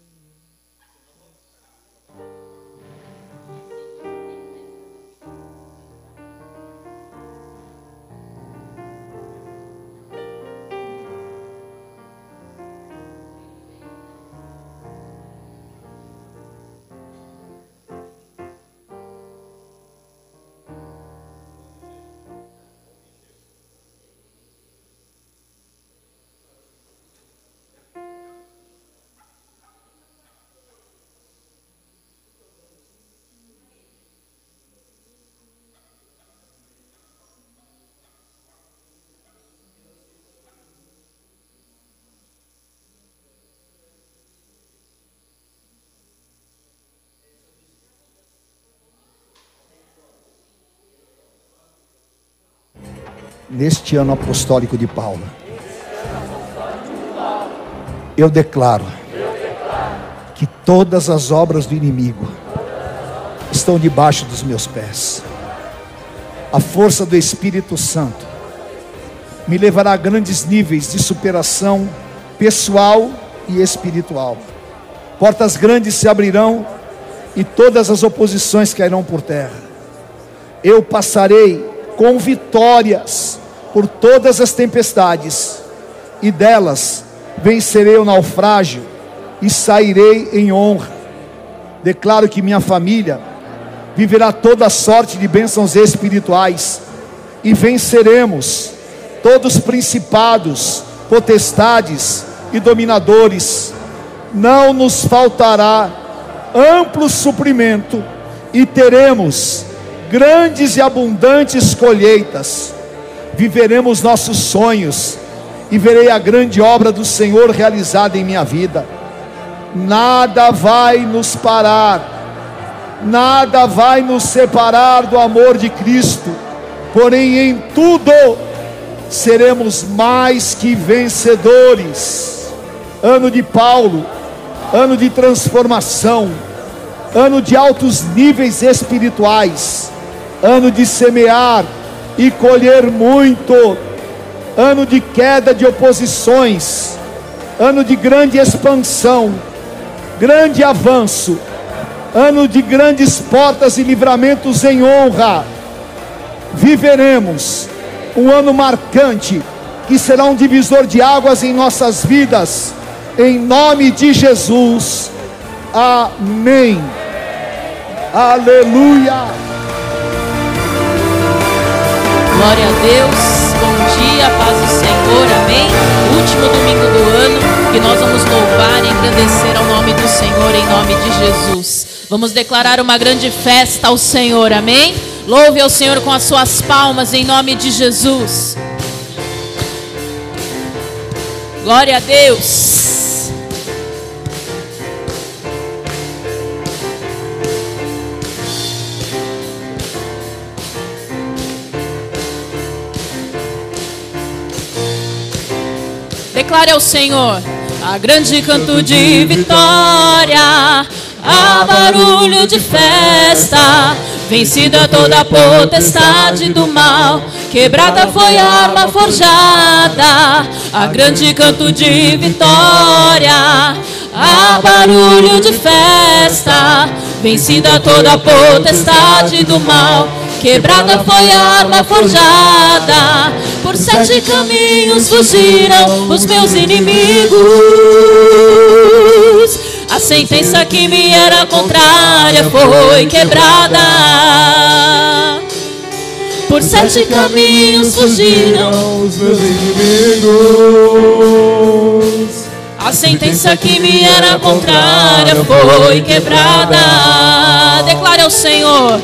Senhor. Neste ano apostólico de Paulo, eu declaro que todas as obras do inimigo estão debaixo dos meus pés. A força do Espírito Santo me levará a grandes níveis de superação pessoal e espiritual. Portas grandes se abrirão e todas as oposições cairão por terra. Eu passarei com vitórias por todas as tempestades, e delas vencerei o naufrágio e sairei em honra. Declaro que minha família viverá toda sorte de bênçãos espirituais e venceremos todos os principados, potestades e dominadores. Não nos faltará amplo suprimento e teremos grandes e abundantes colheitas viveremos nossos sonhos e verei a grande obra do Senhor realizada em minha vida. Nada vai nos parar, nada vai nos separar do amor de Cristo, porém em tudo seremos mais que vencedores. Ano de Paulo, ano de transformação, ano de altos níveis espirituais, ano de semear e colher muito. Ano de queda de oposições, ano de grande expansão, grande avanço, ano de grandes portas e livramentos em honra. Viveremos um ano marcante que será um divisor de águas em nossas vidas, em nome de Jesus. Amém. Aleluia. Glória a Deus. Bom dia, paz do Senhor. Amém. Último domingo do ano que nós vamos louvar e engrandecer ao nome do Senhor em nome de Jesus. Vamos declarar uma grande festa ao Senhor. Amém. Louve ao Senhor com as suas palmas em nome de Jesus. Glória a Deus. Declare ao Senhor a grande canto de vitória, a barulho de festa, vencida toda a potestade do mal, quebrada foi a arma forjada, a grande canto de vitória, a barulho de festa, vencida toda a potestade do mal Quebrada foi a arma forjada, por sete caminhos fugiram os meus inimigos. A sentença que me era contrária foi quebrada. Por sete caminhos fugiram os meus inimigos. A sentença que me era contrária foi quebrada. Declare ao Senhor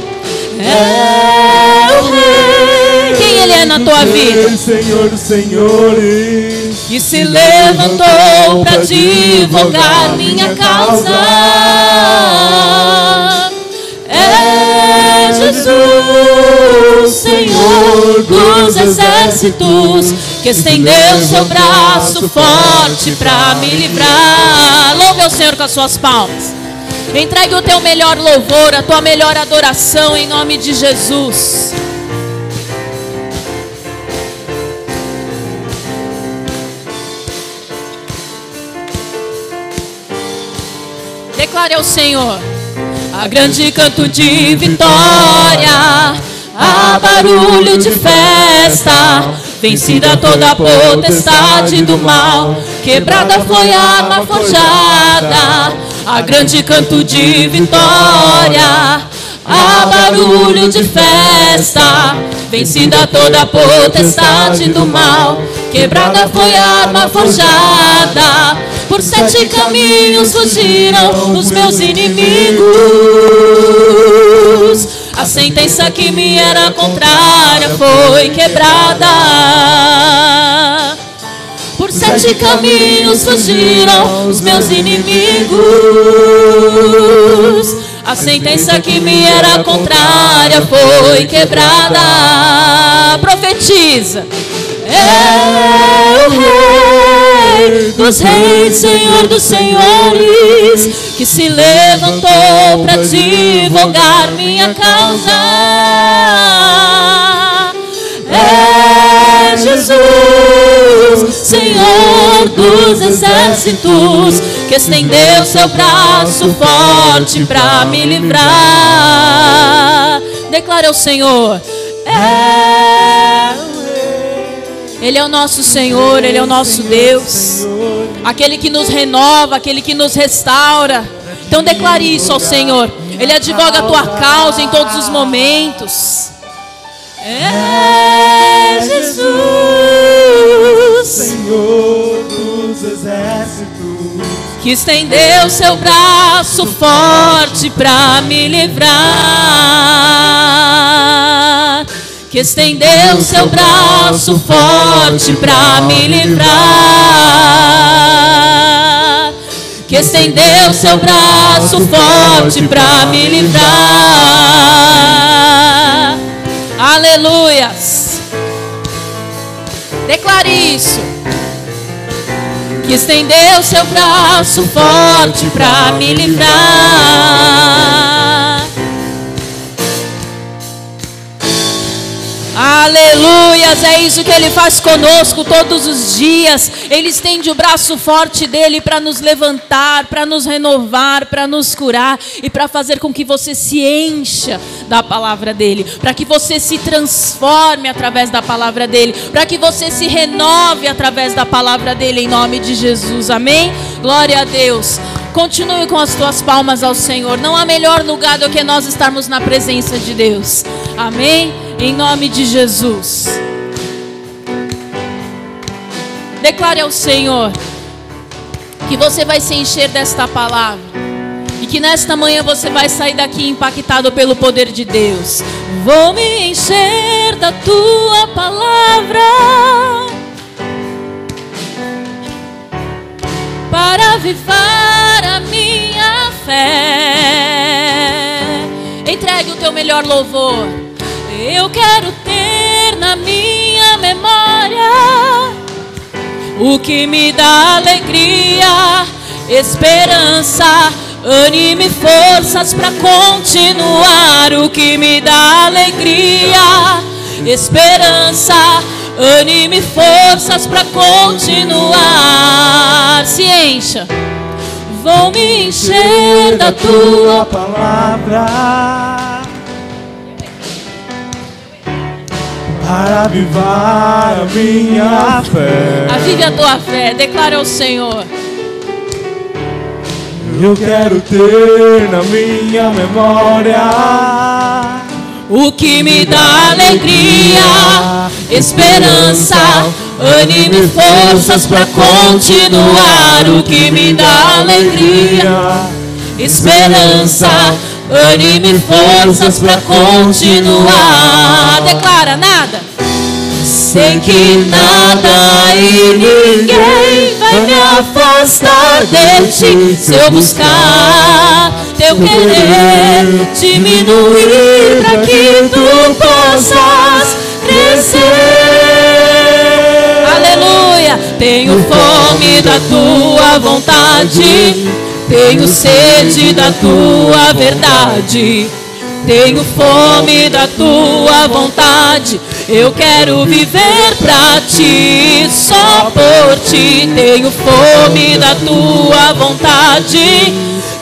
é o Rei. Ele é na tua vida? Senhor dos Senhores. Que se levantou para divulgar minha causa. É Jesus, Senhor dos exércitos, que estendeu seu braço forte para me livrar. Louve ao Senhor com as suas palmas. Entregue o teu melhor louvor, a tua melhor adoração em nome de Jesus. Declare ao Senhor a grande canto de vitória, a barulho de festa, vencida toda a potestade do mal, quebrada foi a arma forjada, a grande canto de vitória, a barulho de festa, vencida toda a potestade do mal, quebrada foi a arma forjada, por sete caminhos fugiram os meus inimigos. A sentença que me era contrária foi quebrada. Por sete caminhos fugiram os meus inimigos. A sentença que me era contrária foi quebrada. Profetiza. É o Rei dos Reis, Senhor dos Senhores, que se levantou para divulgar minha causa. É Jesus, Senhor dos exércitos, que estendeu seu braço forte para me livrar. Declara ao Senhor. É ele é o nosso Senhor, Ele é o nosso Deus, aquele que nos renova, aquele que nos restaura. Então declare isso ao Senhor. Ele advoga a tua causa em todos os momentos. É Jesus, Senhor dos exércitos, que estendeu seu braço forte para me livrar. Que estendeu seu braço forte para me livrar. Que estendeu seu braço forte para me livrar. Aleluias. Declare isso. Que estendeu seu braço forte para me livrar. Aleluias, é isso que Ele faz conosco todos os dias. Ele estende o braço forte dele para nos levantar, para nos renovar, para nos curar e para fazer com que você se encha da palavra dele, para que você se transforme através da palavra dele, para que você se renove através da palavra dele, em nome de Jesus. Amém? Glória a Deus. Continue com as tuas palmas ao Senhor. Não há melhor lugar do que nós estarmos na presença de Deus. Amém? Em nome de Jesus. Declare ao Senhor que você vai se encher desta palavra. E que nesta manhã você vai sair daqui impactado pelo poder de Deus. Vou me encher da tua palavra. Para avivar a minha fé. Entregue o teu melhor louvor. Eu quero ter na minha memória o que me dá alegria, esperança, ânimo e forças para continuar. O que me dá alegria, esperança, ânimo e forças para continuar. Se encha, vou me encher da tua tua palavra para avivar a minha fé. Avive a tua fé, declara ao Senhor. Eu quero ter na minha memória O que me dá alegria, esperança, ânimo e forças para continuar. O que me dá alegria, esperança, ânimo e forças para continuar. Declara nada. Sei que nada e ninguém vai me afastar de ti se eu buscar teu querer diminuir para que tu possas crescer. Aleluia! Tenho fome da tua vontade, tenho sede da tua verdade. Tenho fome da tua vontade. Eu quero viver pra ti, só por ti. Tenho fome da tua vontade.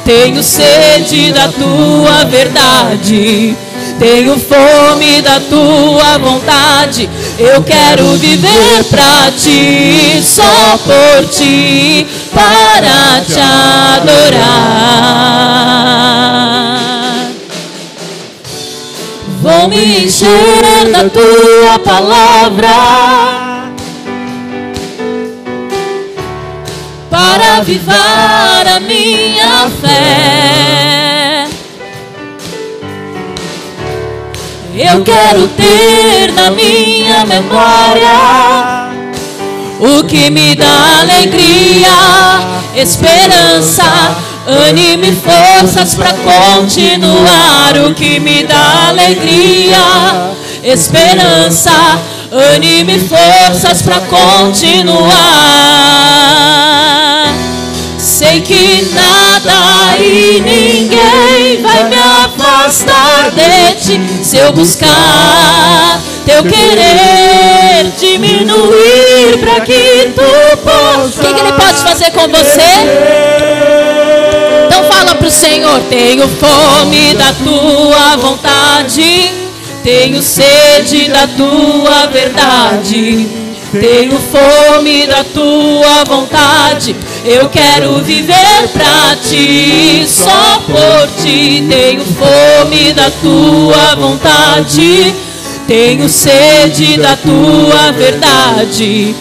Tenho sede da tua verdade. Tenho fome da tua vontade. Eu quero viver pra ti, só por ti, para te adorar. Vou me encher da tua palavra. Para avivar a minha fé. Eu quero ter na minha memória o que me dá alegria, esperança, ânimo e forças para continuar. O que me dá alegria, esperança, ânimo e forças para continuar. Sei que nada e ninguém vai me afastar de ti se eu buscar teu querer diminuir para que tu possa. O que, que ele pode fazer com você? Então fala pro Senhor: Tenho fome da tua vontade, tenho sede da tua verdade. Tenho fome da tua vontade. Eu quero viver pra ti, só por ti. Tenho fome da tua vontade. Tenho sede da tua verdade.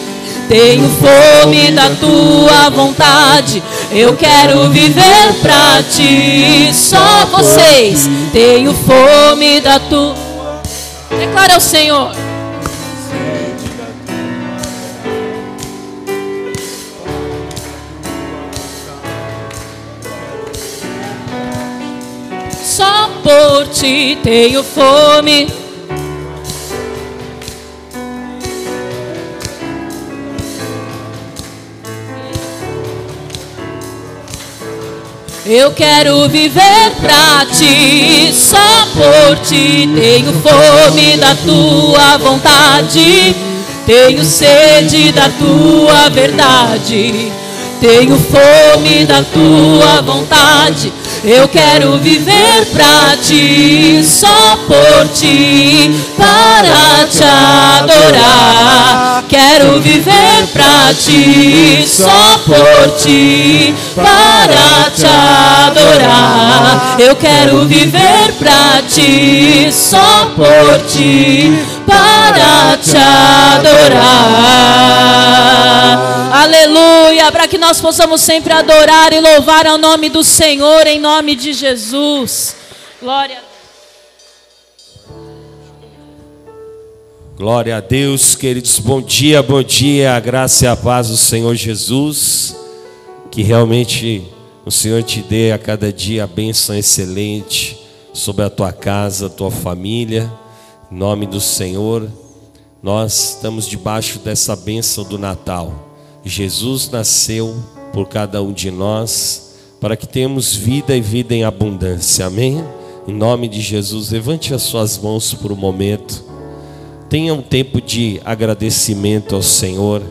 Tenho fome da tua vontade. Eu quero viver pra ti. Só vocês. Tenho fome da tua. Declara ao Senhor. Por ti tenho fome. Eu quero viver pra ti, só por ti. Tenho fome da tua vontade, tenho sede da tua verdade. Tenho fome da tua vontade. Eu quero viver pra ti, só por ti, para te adorar. Quero viver pra ti, só por ti, para te adorar. Eu quero viver pra ti, só por ti, para te adorar. Aleluia, para que nós possamos sempre adorar e louvar ao nome do Senhor em nome de Jesus. Glória a Deus. Glória a Deus, queridos. Bom dia, bom dia. A graça e a paz do Senhor Jesus. Que realmente o Senhor te dê a cada dia a bênção excelente sobre a tua casa, a tua família. Em nome do Senhor, nós estamos debaixo dessa bênção do Natal. Jesus nasceu por cada um de nós para que tenhamos vida e vida em abundância. Amém? Em nome de Jesus, levante as suas mãos por um momento. Tenha um tempo de agradecimento ao Senhor.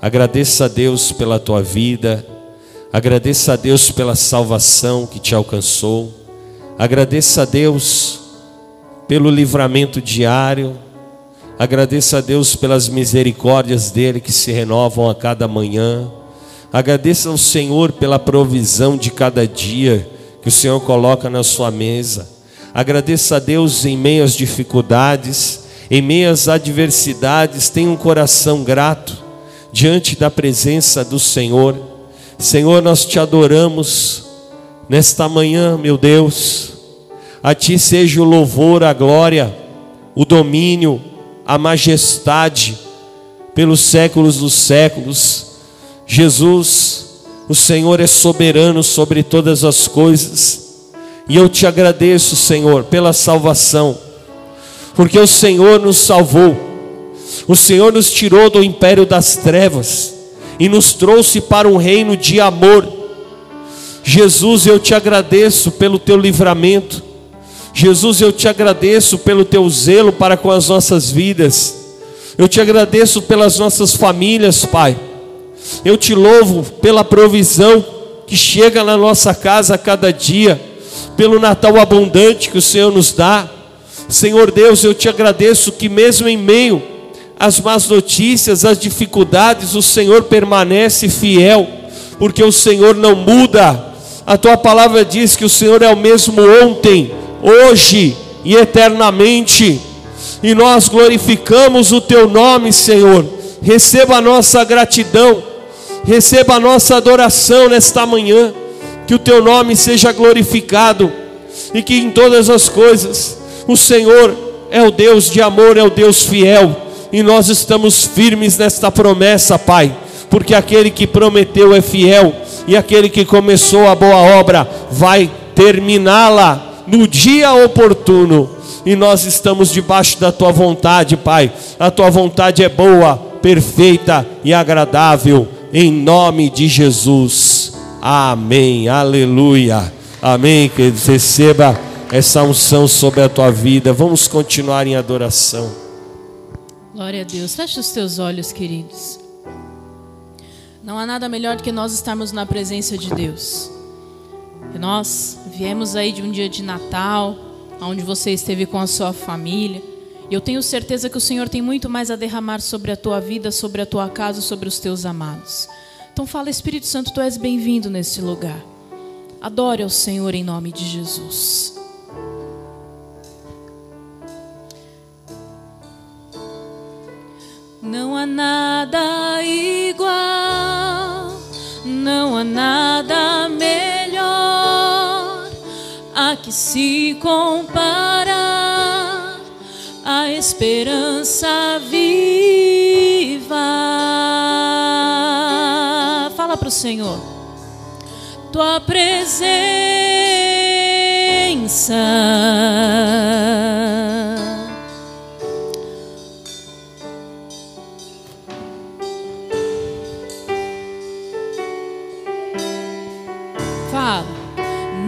Agradeça a Deus pela tua vida. Agradeça a Deus pela salvação que te alcançou. Agradeça a Deus pelo livramento diário. Agradeça a Deus pelas misericórdias dele que se renovam a cada manhã. Agradeça ao Senhor pela provisão de cada dia que o Senhor coloca na sua mesa. Agradeça a Deus em meio às dificuldades, em meio às adversidades. Tenha um coração grato diante da presença do Senhor. Senhor, nós te adoramos nesta manhã, meu Deus. A ti seja o louvor, a glória, o domínio, a majestade pelos séculos dos séculos. Jesus, o Senhor é soberano sobre todas as coisas. E eu te agradeço, Senhor, pela salvação, porque o Senhor nos salvou, o Senhor nos tirou do império das trevas e nos trouxe para um reino de amor. Jesus, eu te agradeço pelo teu livramento, Jesus, eu te agradeço pelo teu zelo para com as nossas vidas, eu te agradeço pelas nossas famílias, Pai, eu te louvo pela provisão que chega na nossa casa a cada dia, pelo Natal abundante que o Senhor nos dá. Senhor Deus, eu te agradeço que mesmo em meio às más notícias, às dificuldades, o Senhor permanece fiel, porque o Senhor não muda. A tua palavra diz que o Senhor é o mesmo ontem, hoje e eternamente. E nós glorificamos o teu nome, Senhor. Receba a nossa gratidão, receba a nossa adoração nesta manhã. Que o teu nome seja glorificado e que em todas as coisas o Senhor é o Deus de amor, é o Deus fiel, e nós estamos firmes nesta promessa, Pai, porque aquele que prometeu é fiel, e aquele que começou a boa obra vai terminá-la no dia oportuno. E nós estamos debaixo da tua vontade, Pai. A tua vontade é boa, perfeita e agradável, em nome de Jesus. Amém. Aleluia. Amém. Que receba essa unção sobre a tua vida. Vamos continuar em adoração. Glória a Deus. Feche os teus olhos, queridos. Não há nada melhor do que nós estarmos na presença de Deus. Nós viemos aí de um dia de Natal, onde você esteve com a sua família. E eu tenho certeza que o Senhor tem muito mais a derramar sobre a tua vida, sobre a tua casa, sobre os teus amados. Então fala, Espírito Santo, tu és bem-vindo nesse lugar. Adore ao Senhor em nome de Jesus. Não há nada igual, não há nada melhor que se comparar a esperança viva. Fala para o Senhor, tua presença.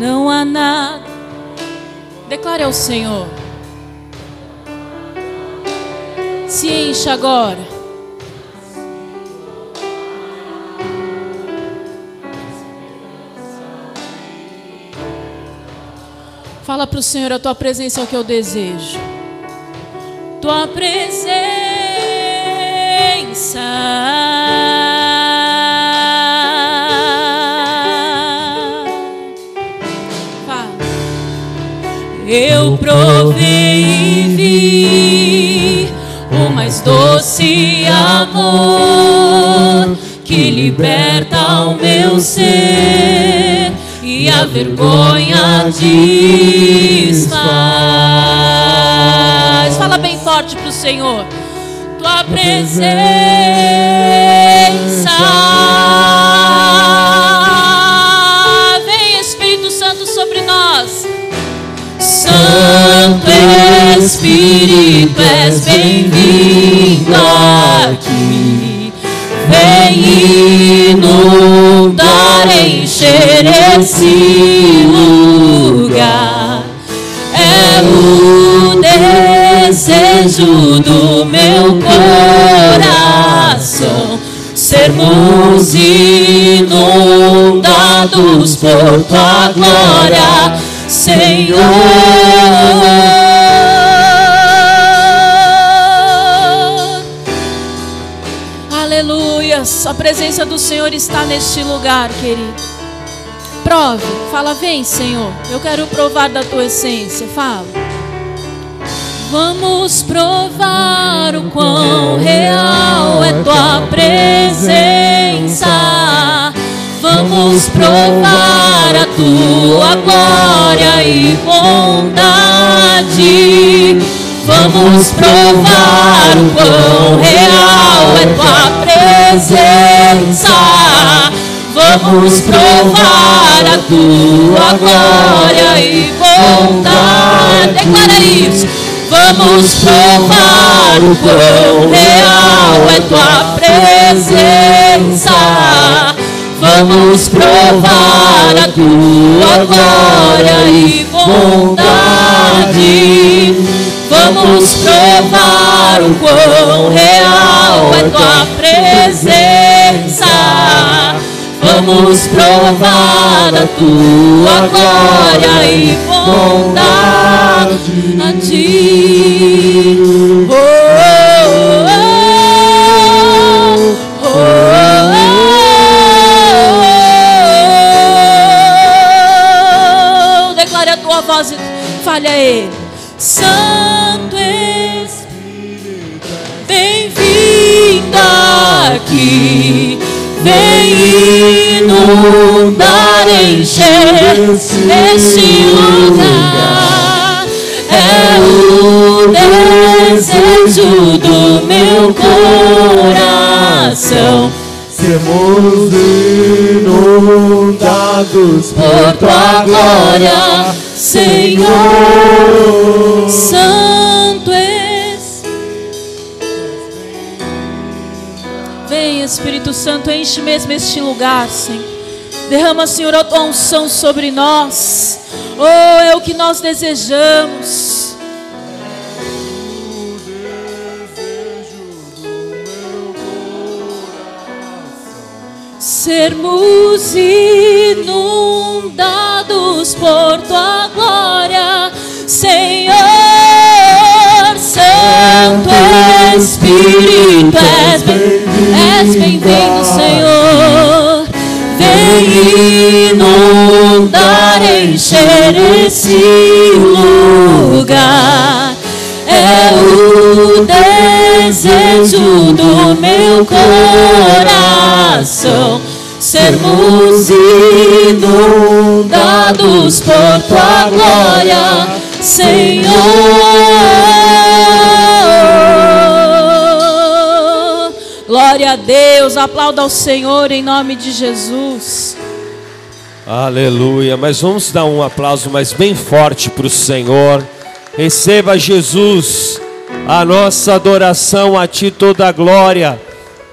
Não há nada. Declare ao Senhor. Se encha agora. Fala para o Senhor, a tua presença é o que eu desejo. Tua presença. Eu provei e vi o mais doce amor que liberta o meu ser e a vergonha desfaz. Fala bem forte pro Senhor. Tua presença. Espírito, és bem-vindo aqui. Vem inundar, encher esse lugar. É o desejo do meu coração. Sermos inundados por tua glória, Senhor. Presença do Senhor está neste lugar, querido. Prove, fala, vem, Senhor. Eu quero provar da tua essência. Fala. Vamos provar o quão real é tua presença. Vamos provar a tua glória e bondade. Vamos provar o quão real é tua presença. Vamos provar a tua glória e bondade. Declara isso. Vamos provar o quão real é tua presença. Vamos provar a tua glória e bondade. Vamos provar o quão real é tua presença. Vamos provar a tua glória e bondade a ti. Oh, oh, oh, oh, oh. Declare a tua voz e fale a ele. Santo Vem inundar, encher este lugar. É o desejo do meu coração. Sermos inundados Por tua glória, Senhor, Santo Vem, Espírito Santo, enche mesmo este lugar, Senhor. Derrama, Senhor, a tua unção sobre nós. Oh, é o que nós desejamos. Sermos inundados por tua glória, Senhor, Santo Espírito, és bem- és bem-vindo, Senhor. Vem inundar, encher esse lugar. É o desejo do meu coração sermos inundados por tua glória, Senhor. Glória a Deus, aplauda ao Senhor em nome de Jesus. Aleluia. Mas vamos dar um aplauso mais bem forte para o Senhor. Receba Jesus, a nossa adoração a Ti toda a glória,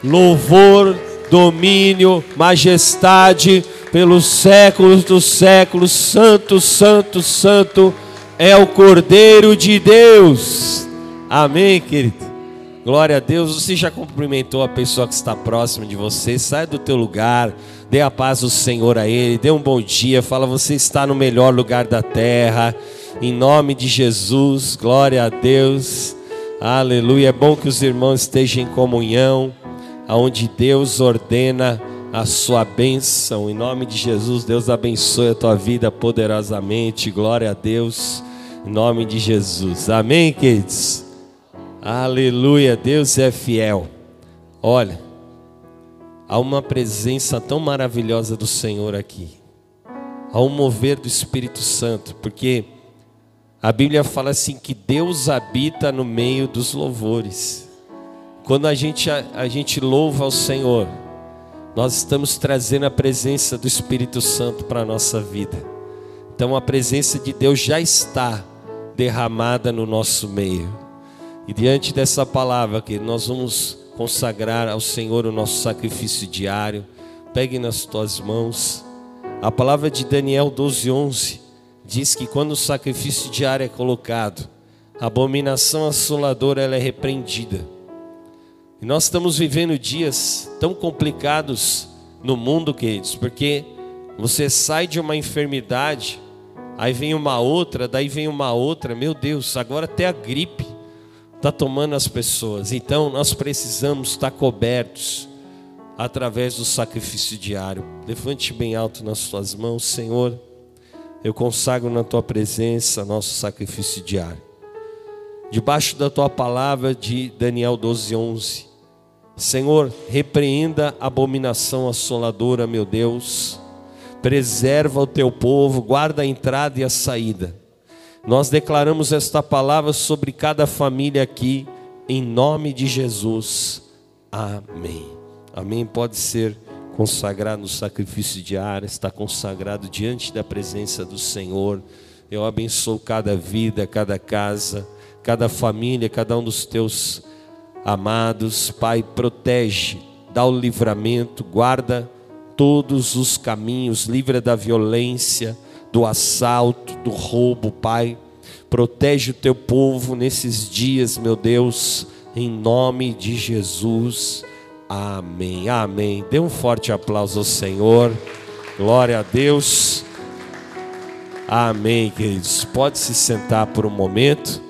louvor, domínio, majestade pelos séculos dos séculos. Santo, santo, santo é o Cordeiro de Deus. Amém, querido. Glória a Deus. Você já cumprimentou a pessoa que está próxima de você? Sai do teu lugar, dê a paz do Senhor a ele, dê um bom dia, fala você está no melhor lugar da terra. Em nome de Jesus, glória a Deus. Aleluia. É bom que os irmãos estejam em comunhão, aonde Deus ordena a sua bênção. Em nome de Jesus, Deus abençoe a tua vida poderosamente. Glória a Deus. Em nome de Jesus. Amém, queridos. Aleluia, Deus é fiel. Olha, há uma presença tão maravilhosa do Senhor aqui. Há um mover do Espírito Santo, porque a Bíblia fala assim que Deus habita no meio dos louvores. Quando a gente, a, a gente louva ao Senhor, nós estamos trazendo a presença do Espírito Santo para a nossa vida. Então a presença de Deus já está derramada no nosso meio. E diante dessa palavra que nós vamos consagrar ao Senhor o nosso sacrifício diário. Pegue nas tuas mãos. A palavra de Daniel 12:11 diz que quando o sacrifício diário é colocado, a abominação assoladora ela é repreendida. E nós estamos vivendo dias tão complicados no mundo, queridos, porque você sai de uma enfermidade, aí vem uma outra, daí vem uma outra, meu Deus, agora até a gripe está tomando as pessoas. Então nós precisamos estar cobertos através do sacrifício diário. Levante bem alto nas suas mãos, Senhor. Eu consagro na tua presença nosso sacrifício diário. Debaixo da tua palavra de Daniel 12, 11. Senhor, repreenda a abominação assoladora, meu Deus. Preserva o teu povo, guarda a entrada e a saída. Nós declaramos esta palavra sobre cada família aqui, em nome de Jesus. Amém. Amém. Pode ser consagrado no sacrifício diário, está consagrado diante da presença do Senhor. Eu abençoo cada vida, cada casa, cada família, cada um dos teus amados. Pai, protege, dá o livramento, guarda todos os caminhos, livra da violência, do assalto, do roubo, Pai. Protege o teu povo nesses dias, meu Deus, em nome de Jesus. Amém, amém. Dê um forte aplauso ao Senhor. Glória a Deus. Amém, queridos. Pode se sentar por um momento.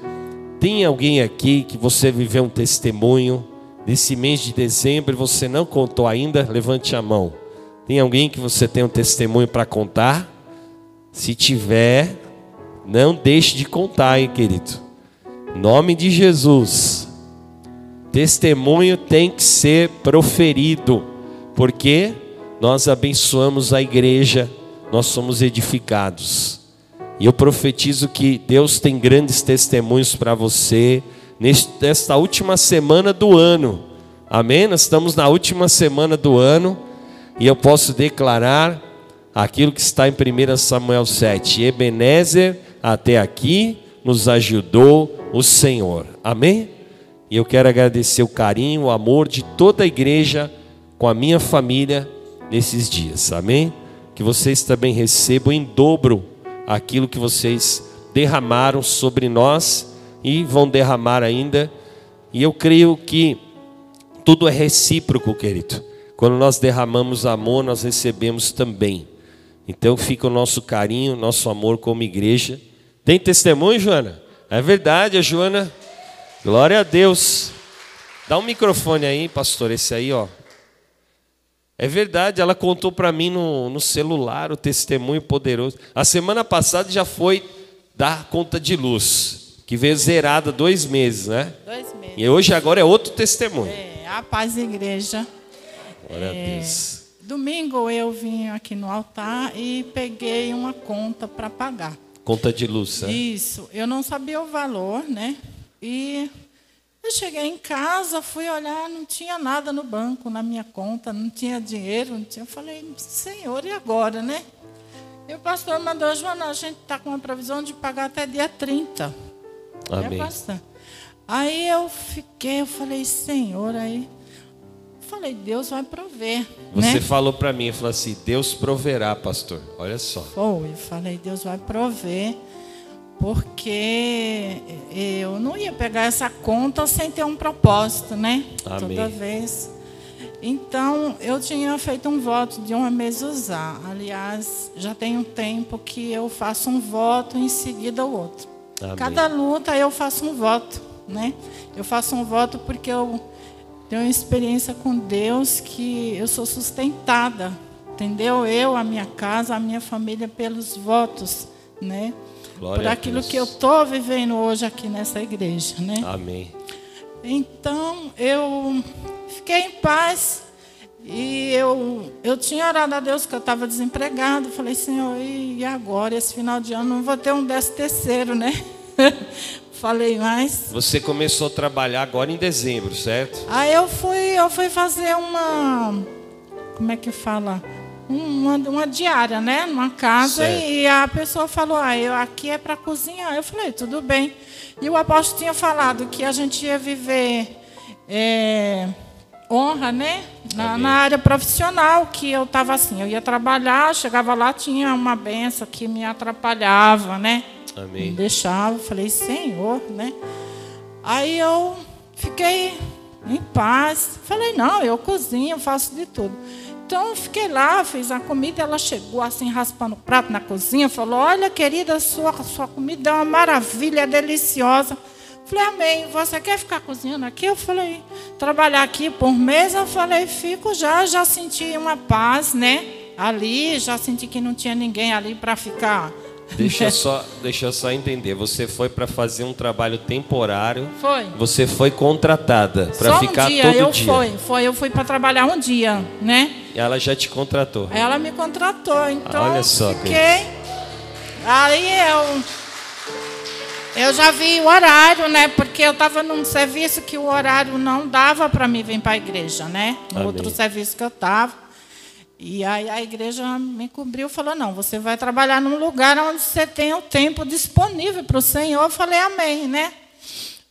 Tem alguém aqui que você viveu um testemunho desse mês de dezembro e você não contou ainda? Levante a mão. Tem alguém que você tem um testemunho para contar? Se tiver, não deixe de contar, hein, querido. Nome de Jesus. Testemunho tem que ser proferido, porque nós abençoamos a igreja, nós somos edificados. E eu profetizo que Deus tem grandes testemunhos para você nesta última semana do ano. Amém? Nós estamos na última semana do ano e eu posso declarar aquilo que está em 1 Samuel 7. Ebenezer, até aqui nos ajudou o Senhor. Amém? E eu quero agradecer o carinho, o amor de toda a igreja com a minha família nesses dias. Amém? Que vocês também recebam em dobro aquilo que vocês derramaram sobre nós e vão derramar ainda. E eu creio que tudo é recíproco, querido. Quando nós derramamos amor, nós recebemos também. Então fica o nosso carinho, nosso amor como igreja. Tem testemunho, Joana? É verdade, a Joana Glória a Deus. Dá um microfone aí, pastor, esse aí, ó. É verdade, ela contou para mim no, no celular o testemunho poderoso. A semana passada já foi dar conta de luz, que veio zerada dois meses, né? Dois meses. E hoje agora é outro testemunho. É, a paz igreja. Glória é, a Deus. Domingo eu vim aqui no altar e peguei uma conta para pagar. Conta de luz, né? Isso. Eu não sabia o valor, né? E eu cheguei em casa, fui olhar, não tinha nada no banco, na minha conta, não tinha dinheiro, não tinha. Eu falei, Senhor, e agora, né? E o pastor mandou, Joana, a gente está com uma previsão de pagar até dia 30. Amém. É aí eu fiquei, eu falei, Senhor, aí. Falei, Deus vai prover. Você né? falou para mim, falou assim, Deus proverá, pastor. Olha só. Foi, eu falei, Deus vai prover porque eu não ia pegar essa conta sem ter um propósito, né? Amém. Toda vez. Então, eu tinha feito um voto de uma usar. Aliás, já tem um tempo que eu faço um voto em seguida o outro. Amém. Cada luta eu faço um voto, né? Eu faço um voto porque eu tenho uma experiência com Deus que eu sou sustentada, entendeu? Eu, a minha casa, a minha família pelos votos, né? Glória por aquilo que eu estou vivendo hoje aqui nessa igreja, né? Amém. Então eu fiquei em paz e eu, eu tinha orado a Deus que eu estava desempregado. Falei, Senhor, e agora? Esse final de ano não vou ter um décimo terceiro, né? Falei, mas. Você começou a trabalhar agora em dezembro, certo? Aí eu fui, eu fui fazer uma. Como é que fala? uma, uma diária, né? Numa casa. Certo. E a pessoa falou: ah, eu, aqui é para cozinhar. Eu falei: tudo bem. E o apóstolo tinha falado que a gente ia viver é, honra, né? Na, na, área profissional, que eu estava assim: eu ia trabalhar, chegava lá, tinha uma benção que me atrapalhava, né? Amém. Me deixava. Falei: Senhor, né? Aí eu fiquei em paz. Falei: não, eu cozinho, faço de tudo. Então eu fiquei lá, fiz a comida, ela chegou assim, raspando o prato na cozinha, falou, olha querida, sua, sua comida é uma maravilha, é deliciosa. Falei, amém, você quer ficar cozinhando aqui? Eu falei, trabalhar aqui por mês? Eu falei, fico já, já senti uma paz, né? Ali, já senti que não tinha ninguém ali para ficar Deixa só, deixa eu só entender. Você foi para fazer um trabalho temporário. Foi. Você foi contratada para ficar um dia, todo eu dia. Foi, foi. Eu fui para trabalhar um dia, né? E ela já te contratou. Ela me contratou, então. Olha só. Fiquei. Aí eu eu já vi o horário, né? Porque eu estava num serviço que o horário não dava para mim vir para a igreja, né? No Amém. outro serviço que eu estava. E aí a igreja me cobriu e falou: não, você vai trabalhar num lugar onde você tem o tempo disponível para o Senhor. Eu falei, amém, né?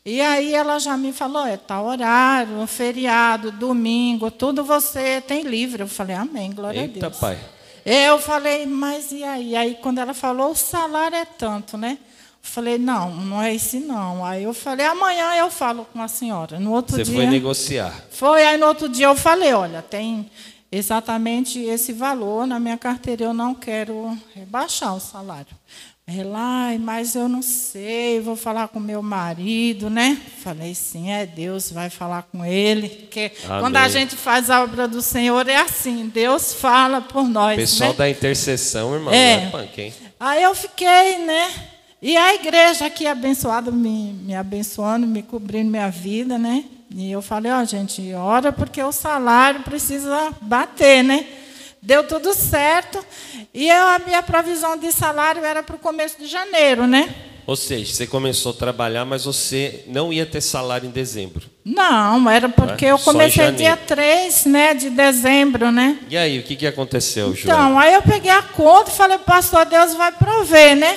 E aí ela já me falou: é tal horário, feriado, domingo, tudo você tem livre. Eu falei, amém, glória Eita, a Deus. pai. Eu falei, mas e aí? Aí quando ela falou, o salário é tanto, né? Falei, não, não é esse não. Aí eu falei, amanhã eu falo com a senhora. No outro Você dia. foi negociar. Foi, aí no outro dia eu falei, olha, tem exatamente esse valor na minha carteira, eu não quero rebaixar o salário. Ela, "Ai, mas eu não sei, vou falar com meu marido, né? Falei, sim, é Deus, vai falar com ele. Porque Amém. quando a gente faz a obra do Senhor, é assim, Deus fala por nós. Pessoal né? da intercessão, irmão, É. é punk, hein? Aí eu fiquei, né? E a igreja aqui abençoada, me, me abençoando, me cobrindo minha vida, né? E eu falei, ó, gente, ora porque o salário precisa bater, né? Deu tudo certo. E eu, a minha provisão de salário era para o começo de janeiro, né? Ou seja, você começou a trabalhar, mas você não ia ter salário em dezembro. Não, era porque É? eu comecei dia 3 né, de dezembro, né? E aí, o que, que aconteceu, João? Então, aí eu peguei a conta e falei, pastor, Deus vai prover, né?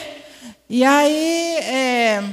E aí, é,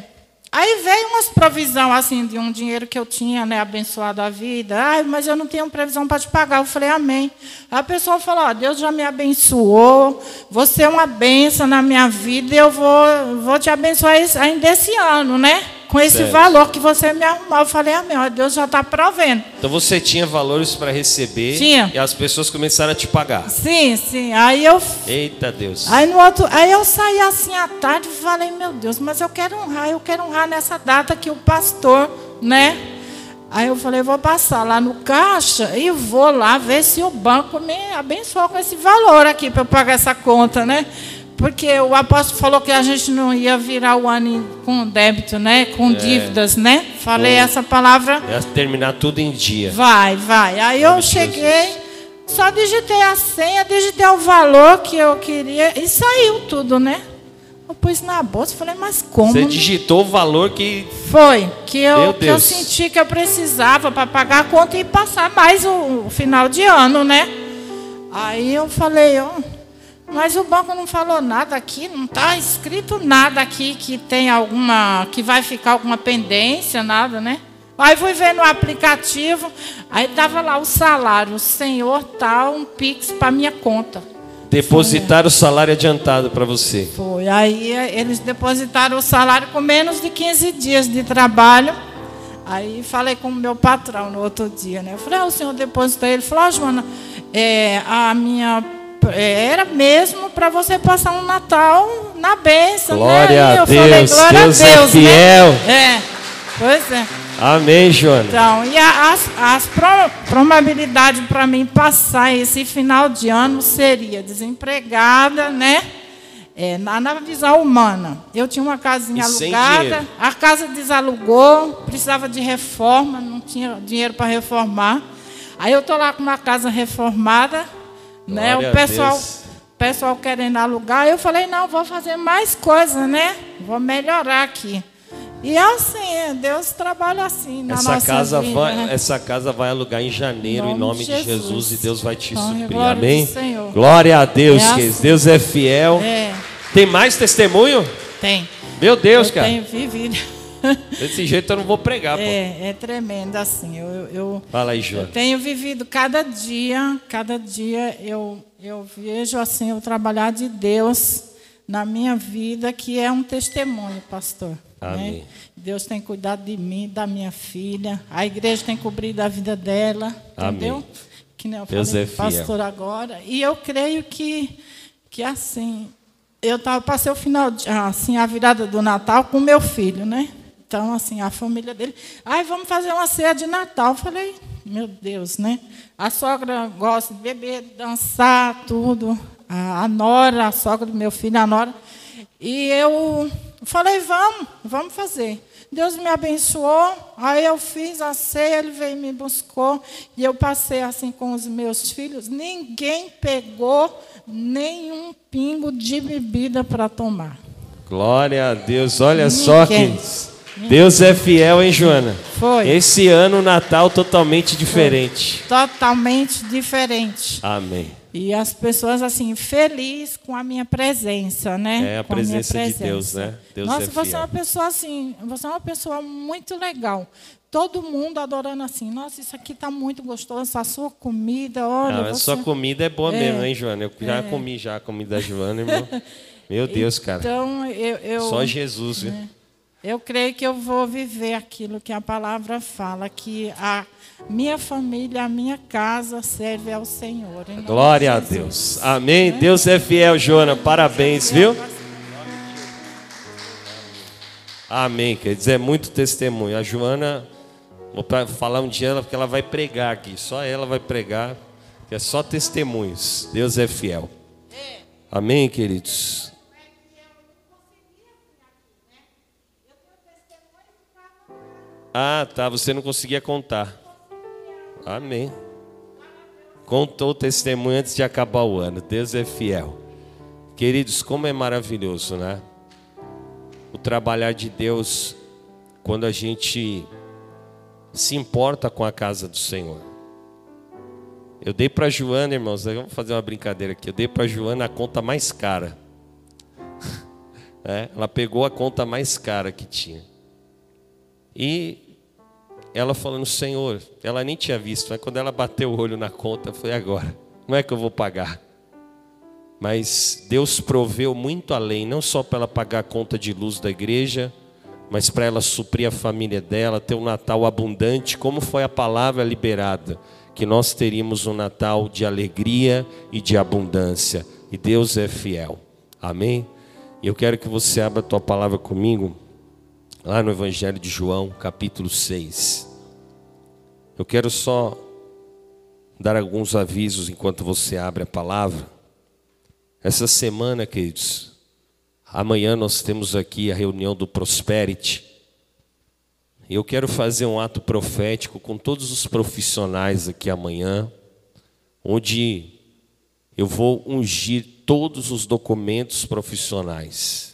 aí veio umas provisão assim de um dinheiro que eu tinha, né, abençoado a vida. Ai, mas eu não tenho previsão para te pagar. Eu falei, amém. A pessoa falou, ó, Deus já me abençoou, você é uma benção na minha vida, eu vou, vou te abençoar ainda esse ano, né? Com esse Certo. valor que você me arrumou. Eu falei, amém, ó, Deus já está provendo. Então você tinha valores para receber Tinha. e as pessoas começaram a te pagar. Sim, sim. Aí eu Eita Deus. Aí no outro, aí eu saí assim à tarde e falei, meu Deus, mas eu quero honrar, eu quero honrar nessa data que o pastor, né? Aí eu falei, vou passar lá no caixa e vou lá ver se o banco me abençoa com esse valor aqui para eu pagar essa conta, né? Porque o apóstolo falou que a gente não ia virar o ano com débito, né? Com dívidas, né? Falei essa palavra. Ia terminar tudo em dia. Vai, vai. Aí eu cheguei, só digitei a senha, digitei o valor que eu queria e saiu tudo, né? Eu pus na bolsa, falei, mas como? Você digitou o valor que. Foi que eu, que eu senti que eu precisava para pagar a conta e passar mais o, o final de ano, né? Aí eu falei, ó, mas o banco não falou nada aqui, não está escrito nada aqui que tem alguma, que vai ficar alguma pendência, nada, né? Aí fui ver no aplicativo, aí tava lá o salário, o senhor tal, um pix para minha conta. Depositaram o salário adiantado para você. Foi. Aí eh, eles depositaram o salário com menos de 15 dias de trabalho. Aí falei com o meu patrão no outro dia, né? Eu falei, ah, o senhor depositou. Ele falou, ah, Joana, é, a minha. É, Era mesmo para você passar um Natal na bênção, Glória né? A eu Deus, falei, glória Deus a é Deus, fiel. Né? É, pois é. Amém, Joana. Então, e as, as pro- probabilidades para mim passar esse final de ano seria desempregada, né? É, na, na visão humana. Eu tinha uma casinha E alugada, a casa desalugou, precisava de reforma, não tinha dinheiro para reformar. Aí eu estou lá com uma casa reformada, né? O pessoal, pessoal querendo alugar. Eu falei, não, vou fazer mais coisa, né? Vou melhorar aqui. E assim, Deus trabalha assim na Essa nossa casa, vida. vai, né? essa casa vai alugar em janeiro, em nome, de Jesus, e Deus vai te Então, suprir. glória Amém? Glória a Deus, É assim. Deus é fiel. É, Tem mais testemunho? tem. Meu Deus, eu cara. tenho vivido. Desse jeito eu não vou pregar, pô. É, é tremendo assim. Eu, eu, eu, Fala aí, eu Joana. tenho vivido cada dia, cada dia eu, eu vejo assim o trabalhar de Deus na minha vida, que é um testemunho, pastor. né? Amém. Deus tem cuidado de mim, da minha filha. A igreja tem cobrido a vida dela. Amém. Entendeu? Que nem eu Deus falei é pastor agora. E eu creio que, que assim, eu tava, passei o final, de- assim, a virada do Natal com meu filho, né? Então, assim, a família dele. Ai, vamos fazer uma ceia de Natal. Eu falei, meu Deus, né? A sogra gosta de beber, dançar, tudo. A, a nora, a sogra do meu filho, a nora. E eu falei, vamos, vamos fazer. Deus me abençoou, aí eu fiz a ceia, ele veio e me buscou, e eu passei assim com os meus filhos. Ninguém pegou nenhum pingo de bebida para tomar. Glória a Deus. Olha só, Ninguém. Deus é fiel, hein, Joana? Foi. Esse ano, o Natal totalmente diferente. Totalmente diferente. Amém. E as pessoas assim felizes com a minha presença, né? É a Com minha presença de Deus, né? Deus Nossa, é você é uma pessoa assim, você é uma pessoa muito legal. Todo mundo adorando assim. Nossa, isso aqui está muito gostoso, a sua comida, olha. Ah, mas você... sua comida é boa É. mesmo, hein, Joana? Eu já comi já a comida da Joana, irmão. Meu Deus, cara. Então, eu, eu, Só Jesus, viu? Eu creio que eu vou viver aquilo que a palavra fala, que a minha família, a minha casa serve ao Senhor. Glória a. Deus. Amém. Deus é fiel, Joana. Parabéns, viu? Amém, quer dizer, é muito testemunho. A Joana, vou falar um dia ela, porque ela vai pregar aqui. Só ela vai pregar, que é só testemunhos. Deus é fiel. Amém, queridos. Ah, tá. Você não conseguia contar. Amém. Contou o testemunho antes de acabar o ano. Deus é fiel. Queridos, como é maravilhoso, né? O trabalhar de Deus quando a gente se importa com a casa do Senhor. Eu dei para Joana, irmãos, vamos fazer uma brincadeira aqui. Eu dei para Joana a conta mais cara. É, ela pegou a conta mais cara que tinha. E ela falando, Senhor, ela nem tinha visto, mas quando ela bateu o olho na conta, foi agora. Como é que eu vou pagar? Mas Deus proveu muito além, não só para ela pagar a conta de luz da igreja, mas para ela suprir a família dela, ter um Natal abundante, como foi a palavra liberada, que nós teríamos um Natal de alegria e de abundância. E Deus é fiel. Amém? Eu quero que você abra a tua palavra comigo, lá no Evangelho de João, capítulo 6. Eu quero só dar alguns avisos enquanto você abre a palavra. Essa semana, queridos, amanhã nós temos aqui a reunião do Prosperity. Eu quero fazer um ato profético com todos os profissionais aqui amanhã, onde eu vou ungir todos os documentos profissionais.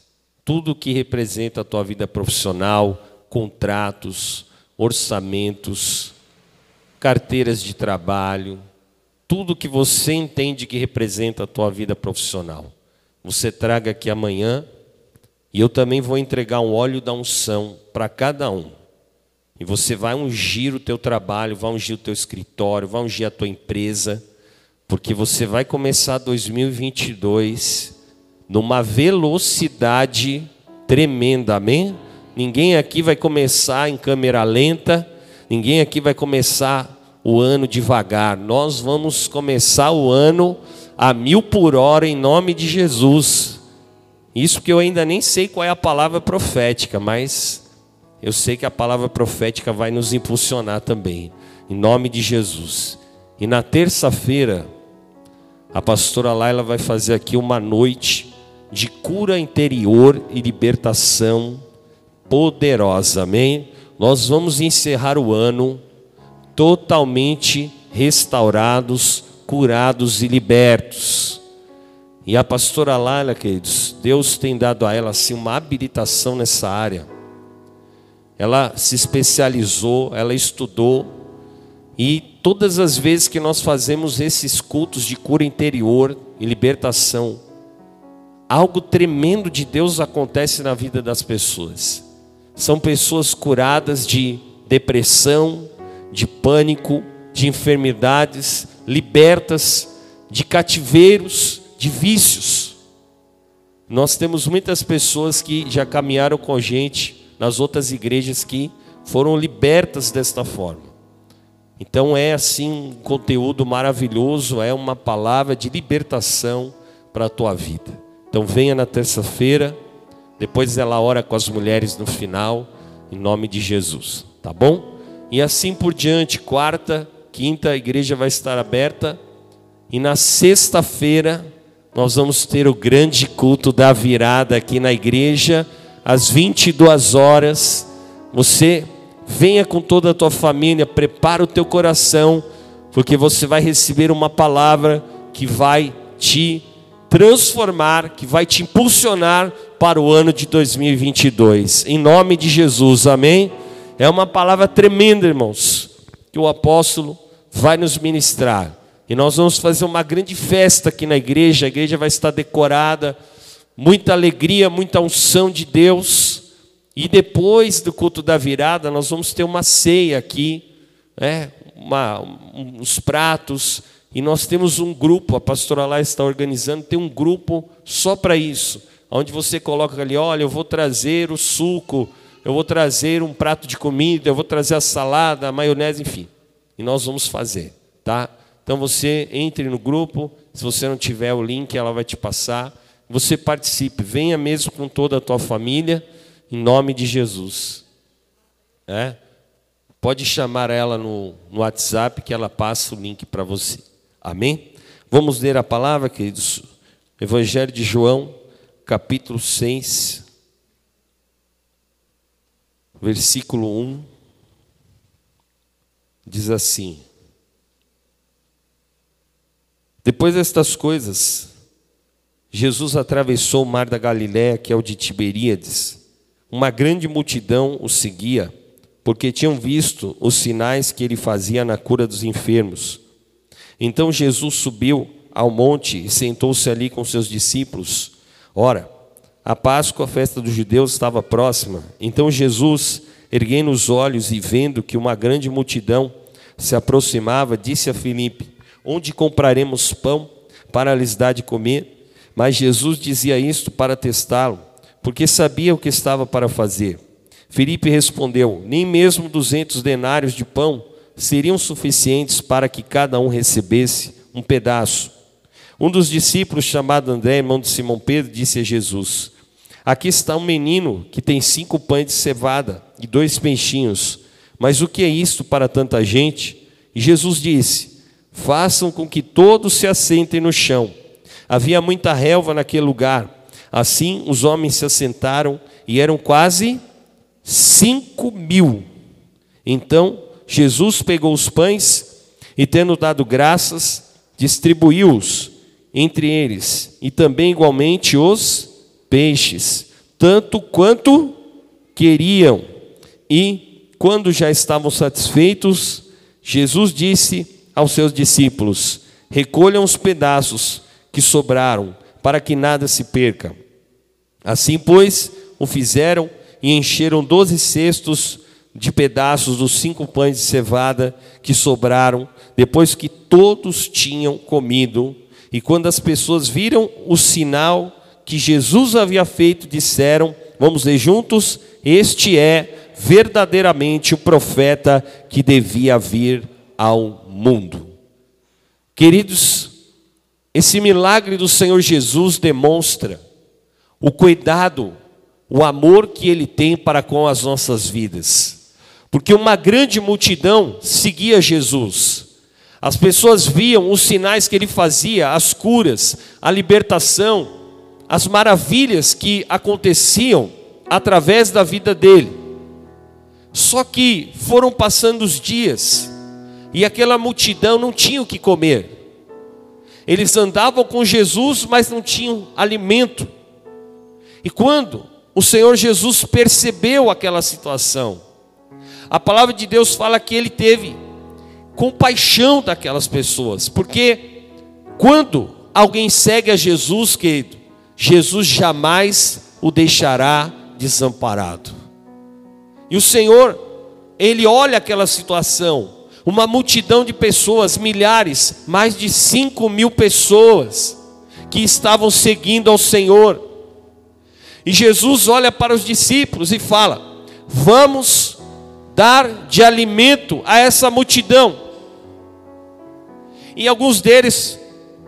Tudo que representa a tua vida profissional, contratos, orçamentos, carteiras de trabalho, tudo que você entende que representa a tua vida profissional. Você traga aqui amanhã e eu também vou entregar um óleo da unção para cada um. E você vai ungir o teu trabalho, vai ungir o teu escritório, vai ungir a tua empresa, porque você vai começar 2022 numa velocidade tremenda, amém? Ninguém aqui vai começar em câmera lenta, ninguém aqui vai começar o ano devagar. Nós vamos começar o ano a mil por hora em nome de Jesus. Isso que eu ainda nem sei qual é a palavra profética, mas eu sei que a palavra profética vai nos impulsionar também, em nome de Jesus. E na terça-feira, a pastora Laila vai fazer aqui uma noite de cura interior e libertação poderosa, amém? Nós vamos encerrar o ano totalmente restaurados, curados e libertos. E a pastora Laila, queridos, Deus tem dado a ela assim uma habilitação nessa área. Ela se especializou, ela estudou e todas as vezes que nós fazemos esses cultos de cura interior e libertação, algo tremendo de Deus acontece na vida das pessoas. São pessoas curadas de depressão, de pânico, de enfermidades, libertas de cativeiros, de vícios. Nós temos muitas pessoas que já caminharam com a gente nas outras igrejas que foram libertas desta forma. Então é assim um conteúdo maravilhoso, é uma palavra de libertação para a tua vida. Então venha na terça-feira, depois ela ora com as mulheres no final, em nome de Jesus, tá bom? E assim por diante, quarta, quinta, a igreja vai estar aberta. E na sexta-feira, nós vamos ter o grande culto da virada aqui na igreja, às 22 horas. Você venha com toda a tua família, prepara o teu coração, porque você vai receber uma palavra que vai te transformar, que vai te impulsionar para o ano de 2022. Em nome de Jesus, amém? É uma palavra tremenda, irmãos, que o apóstolo vai nos ministrar. E nós vamos fazer uma grande festa aqui na igreja, a igreja vai estar decorada, muita alegria, muita unção de Deus. E depois do culto da virada, nós vamos ter uma ceia aqui, né? uma, uns pratos, e nós temos um grupo, a pastora lá está organizando, tem um grupo só para isso. onde você coloca ali, olha, eu vou trazer o suco, eu vou trazer um prato de comida, eu vou trazer a salada, a maionese, enfim. E nós vamos fazer, tá? Então você entre no grupo, se você não tiver o link, ela vai te passar. Você participe, venha mesmo com toda a tua família, em nome de Jesus. É? Pode chamar ela no, no WhatsApp que ela passa o link para você. Amém? Vamos ler a palavra, queridos. Evangelho de João, capítulo 6, versículo 1. Diz assim: Depois destas coisas, Jesus atravessou o mar da Galiléia, que é o de Tiberíades. Uma grande multidão o seguia porque tinham visto os sinais que ele fazia na cura dos enfermos. Então Jesus subiu ao monte e sentou-se ali com seus discípulos. Ora, a Páscoa, a festa dos judeus, estava próxima. Então Jesus, erguendo os olhos e vendo que uma grande multidão se aproximava, disse a Filipe: Onde compraremos pão para lhes dar de comer? Mas Jesus dizia isto para testá-lo, porque sabia o que estava para fazer. Filipe respondeu: Nem mesmo duzentos denários de pão seriam suficientes para que cada um recebesse um pedaço. Um dos discípulos, chamado André, irmão de Simão Pedro, disse a Jesus: Aqui está um menino que tem cinco pães de cevada e dois peixinhos. Mas o que é isto para tanta gente? E Jesus disse: Façam com que todos se assentem no chão. Havia muita relva naquele lugar. Assim, os homens se assentaram e eram quase cinco mil. Então Jesus pegou os pães e, tendo dado graças, distribuiu-os entre eles, e também igualmente os peixes, tanto quanto queriam. E, quando já estavam satisfeitos, Jesus disse aos seus discípulos: Recolham os pedaços que sobraram, para que nada se perca. Assim, pois, o fizeram e encheram doze cestos de pedaços dos cinco pães de cevada que sobraram, depois que todos tinham comido. E quando as pessoas viram o sinal que Jesus havia feito, disseram: Vamos ler juntos? Este é verdadeiramente o profeta que devia vir ao mundo. Queridos, esse milagre do Senhor Jesus demonstra o cuidado o amor que Ele tem para com as nossas vidas. Porque uma grande multidão seguia Jesus. As pessoas viam os sinais que ele fazia, as curas, a libertação, as maravilhas que aconteciam através da vida dele. Só que foram passando os dias e aquela multidão não tinha o que comer. Eles andavam com Jesus, mas não tinham alimento. E quando o Senhor Jesus percebeu aquela situação. A palavra de Deus fala que ele teve compaixão daquelas pessoas, porque quando alguém segue a Jesus, querido, Jesus jamais o deixará desamparado. E o Senhor, ele olha aquela situação, uma multidão de pessoas, milhares, mais de cinco mil pessoas, que estavam seguindo ao Senhor, e Jesus olha para os discípulos e fala: Vamos dar de alimento a essa multidão. E alguns deles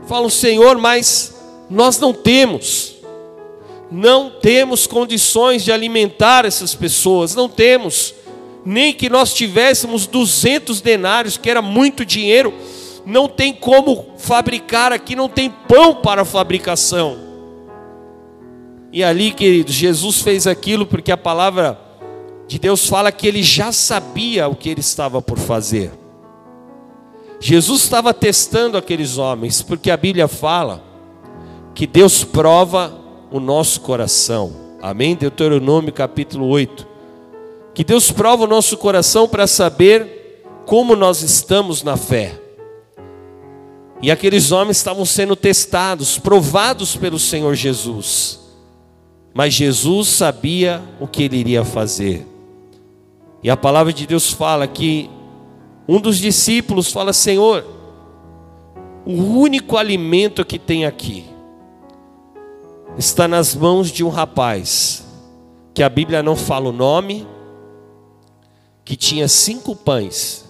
falam: Senhor, mas nós não temos, não temos condições de alimentar essas pessoas, não temos, nem que nós tivéssemos 200 denários, que era muito dinheiro, não tem como fabricar aqui, não tem pão para fabricação. E ali, queridos, Jesus fez aquilo porque a palavra de Deus fala que ele já sabia o que ele estava por fazer. Jesus estava testando aqueles homens, porque a Bíblia fala que Deus prova o nosso coração. Amém? Deuteronômio capítulo 8. Que Deus prova o nosso coração para saber como nós estamos na fé. E aqueles homens estavam sendo testados, provados pelo Senhor Jesus. Mas Jesus sabia o que ele iria fazer. E a palavra de Deus fala que um dos discípulos fala: Senhor, o único alimento que tem aqui está nas mãos de um rapaz, que a Bíblia não fala o nome, que tinha cinco pães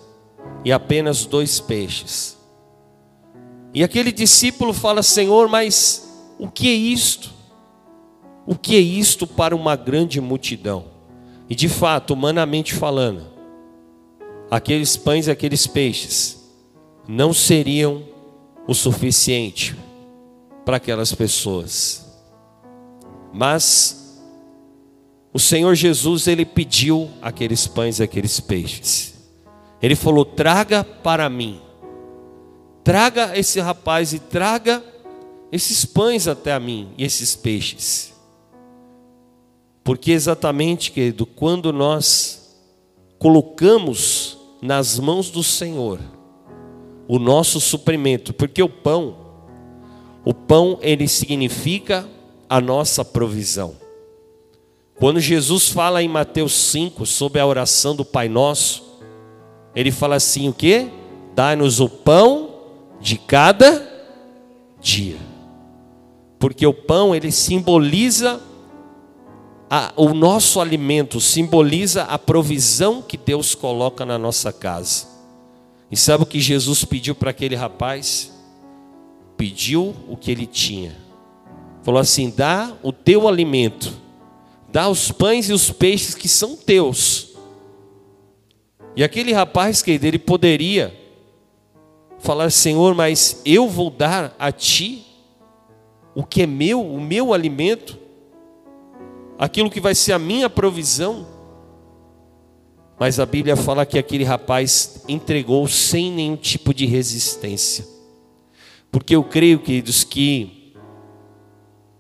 e apenas dois peixes. E aquele discípulo fala: Senhor, mas o que é isto? O que é isto para uma grande multidão? E de fato, humanamente falando, aqueles pães e aqueles peixes não seriam o suficiente para aquelas pessoas. Mas o Senhor Jesus, ele pediu aqueles pães e aqueles peixes. Ele falou: "Traga para mim. Traga esse rapaz e traga esses pães até a mim e esses peixes". Porque exatamente, querido, quando nós colocamos nas mãos do Senhor o nosso suprimento, porque o pão, o pão ele significa a nossa provisão. Quando Jesus fala em Mateus 5 sobre a oração do Pai Nosso, ele fala assim: o que? Dá-nos o pão de cada dia. Porque o pão ele simboliza a, o nosso alimento, simboliza a provisão que Deus coloca na nossa casa. E sabe o que Jesus pediu para aquele rapaz? Pediu o que ele tinha. Falou assim: dá o teu alimento, dá os pães e os peixes que são teus. E aquele rapaz, querido, ele poderia falar: Senhor, mas eu vou dar a ti o que é meu, o meu alimento, aquilo que vai ser a minha provisão. Mas a Bíblia fala que aquele rapaz entregou sem nenhum tipo de resistência. Porque eu creio, queridos, que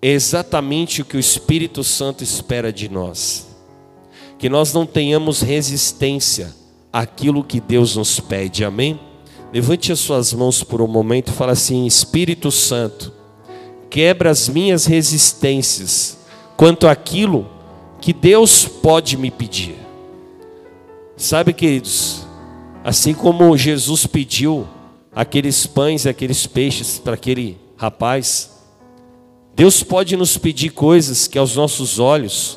é exatamente o que o Espírito Santo espera de nós. Que nós não tenhamos resistência àquilo que Deus nos pede. Amém? Levante as suas mãos por um momento e fala assim: Espírito Santo, quebra as minhas resistências quanto àquilo que Deus pode me pedir. Sabe, queridos, assim como Jesus pediu aqueles pães e aqueles peixes para aquele rapaz, Deus pode nos pedir coisas que aos nossos olhos